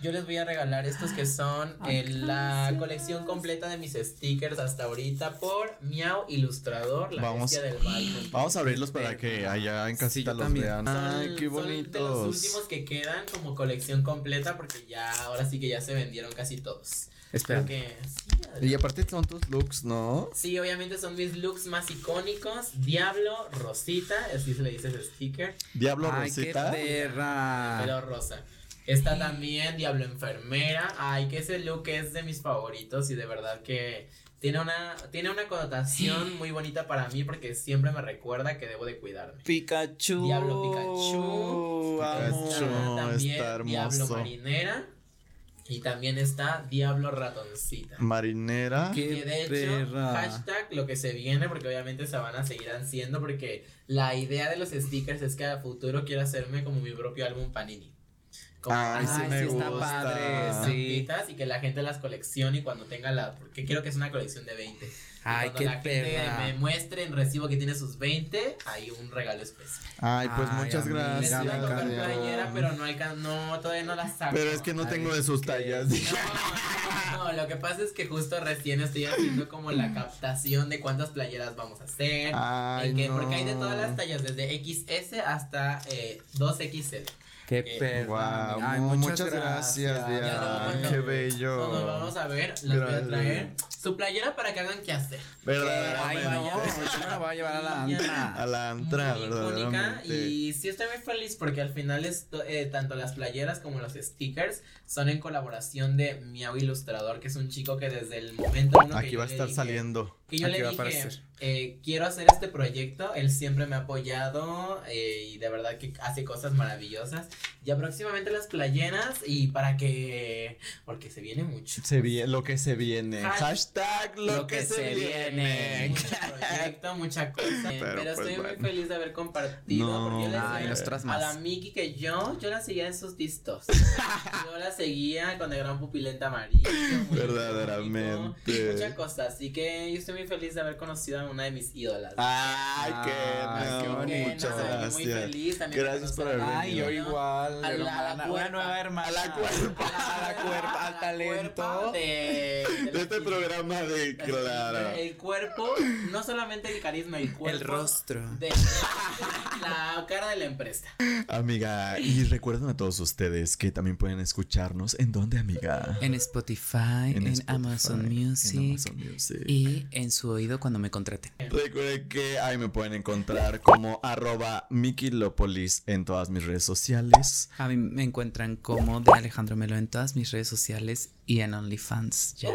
Yo les voy a regalar estos que son eh, la colección completa de mis stickers hasta ahorita por Miau Ilustrador, la Vamos. bestia del mal. Vamos a abrirlos para que allá en casita los también. vean. Son- Ay, qué son de los bonitos. últimos que quedan como colección completa porque ya ahora sí que ya se vendieron casi todos. Espera. Que sí, Y aparte son tus looks, ¿no? Sí, obviamente son mis looks más icónicos. Diablo, Rosita, así se le dice ese sticker. Diablo Ay, qué Rosita. perra. Pero rosa. Está también Diablo Enfermera. Ay, que ese look es de mis favoritos y de verdad que tiene una, tiene una connotación muy bonita para mí porque siempre me recuerda que debo de cuidarme. Pikachu. Diablo Pikachu. Pikachu. Está también está hermoso. Diablo Marinera. Y también está Diablo Ratoncita. Marinera. Que de hecho, perra. hashtag lo que se viene, porque obviamente se van a seguir haciendo, porque la idea de los stickers es que a futuro quiero hacerme como mi propio álbum Panini. Como Ay, sí Ay, me sí está gusta. padre, sí. y que la gente las coleccione y cuando tenga la, porque quiero que es una colección de 20. Y Ay, cuando qué la gente perra. me muestre en recibo que tiene sus 20, hay un regalo especial. Ay, pues Ay, muchas amiga, Les gracias. iba a tocar playera, pero no, alcan- no, todavía no la saco. Pero es que no Ay, tengo de sus tallas. No, no, lo que pasa es que justo recién estoy haciendo como la captación de cuántas playeras vamos a hacer. Ay, en que- no. Porque hay de todas las tallas, desde XS hasta eh, 2XL. Qué Eh, perra. Wow, Ay, muchas, muchas gracias, Ya Diana. Qué bello. Nos vamos a ver, las voy a Gracias. traer Su playera para que hagan qué hacer. Ay, Verdaderamente. no, yo me la voy a llevar a la antra. A la antra, verdaderamente. y sí estoy muy feliz porque al final esto, eh, tanto las playeras como los stickers son en colaboración de Miau Ilustrador, que es un chico que desde el momento uno que Aquí yo va a estar dije- saliendo. Que yo Aquí le va a dije, aparecer. eh, quiero hacer este proyecto, él siempre me ha apoyado eh, y de verdad que hace cosas maravillosas. Ya próximamente las playeras y para que, porque se viene mucho. Se viene, lo que se viene. Hash- Hashtag lo, lo que, que se, se viene. viene. Mucho proyecto, mucha cosa. Pero, Pero, pues, estoy bueno. muy feliz de haber compartido. No. porque yo le Ay, nosotras a más. la Miki que yo, yo la seguía en sus distos. yo la seguía con el gran pupilente amarillo. Verdaderamente. Mucha cosa. Así que yo estoy muy feliz de haber conocido a una de mis ídolas. Ay, qué, no, qué bonito. muchas gracias. muy feliz también Gracias por haber a Ay, venido. yo igual. A la- hermana, a la una cuerpa. nueva hermana. A la cuerpa. A la cuerpa, al talento. de, De este programa de Claro. El cuerpo, no solamente el carisma, el cuerpo. El rostro. De, la cara de la empresa. Amiga, y recuerden a todos ustedes que también pueden escucharnos. ¿En dónde, amiga? En Spotify, en, Spotify, Amazon en Music. Amazon Music. Y en su oído cuando me contraten. Recuerden que ahí me pueden encontrar como arroba Mikilopolis en todas mis redes sociales. A mí me encuentran como de Alejandro Melo en todas mis redes sociales y en OnlyFans. Ya.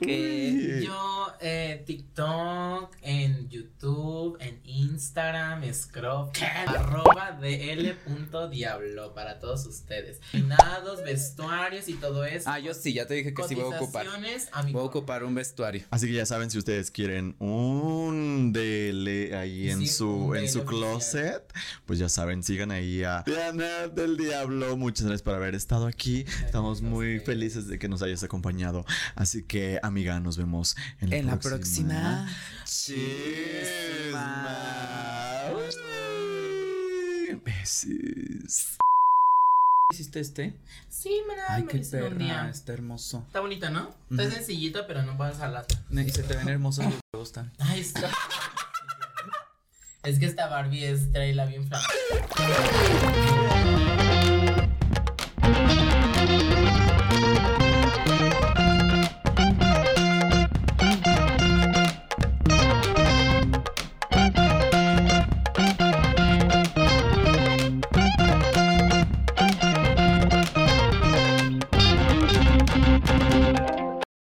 Que Uy. Yo, eh, TikTok, en YouTube, en Instagram, Scrub, arroba dl.diablo para todos ustedes. Peinados, vestuarios y todo eso. Ah, yo sí, ya te dije que sí voy a ocupar. Cotizaciones a mi Voy a ocupar un vestuario. Así que ya saben si ustedes quieren un DL ahí en Sí, su en su oficial. closet, pues ya saben, sigan ahí a Diana del Diablo. Muchas gracias por haber estado aquí. Estamos muy felices de que nos hayas acompañado. Así que, amiga, nos vemos en la En la próxima. próxima. Chisma. ¿Hiciste este? Sí, mira, Ay, me qué un día. está hermoso. Está bonito, ¿no? Está Ujú. sencillito, pero no puedes hablar. Y se te ven hermosos los huevos también. Ay, está. es que esta Barbie es traila bien flaca.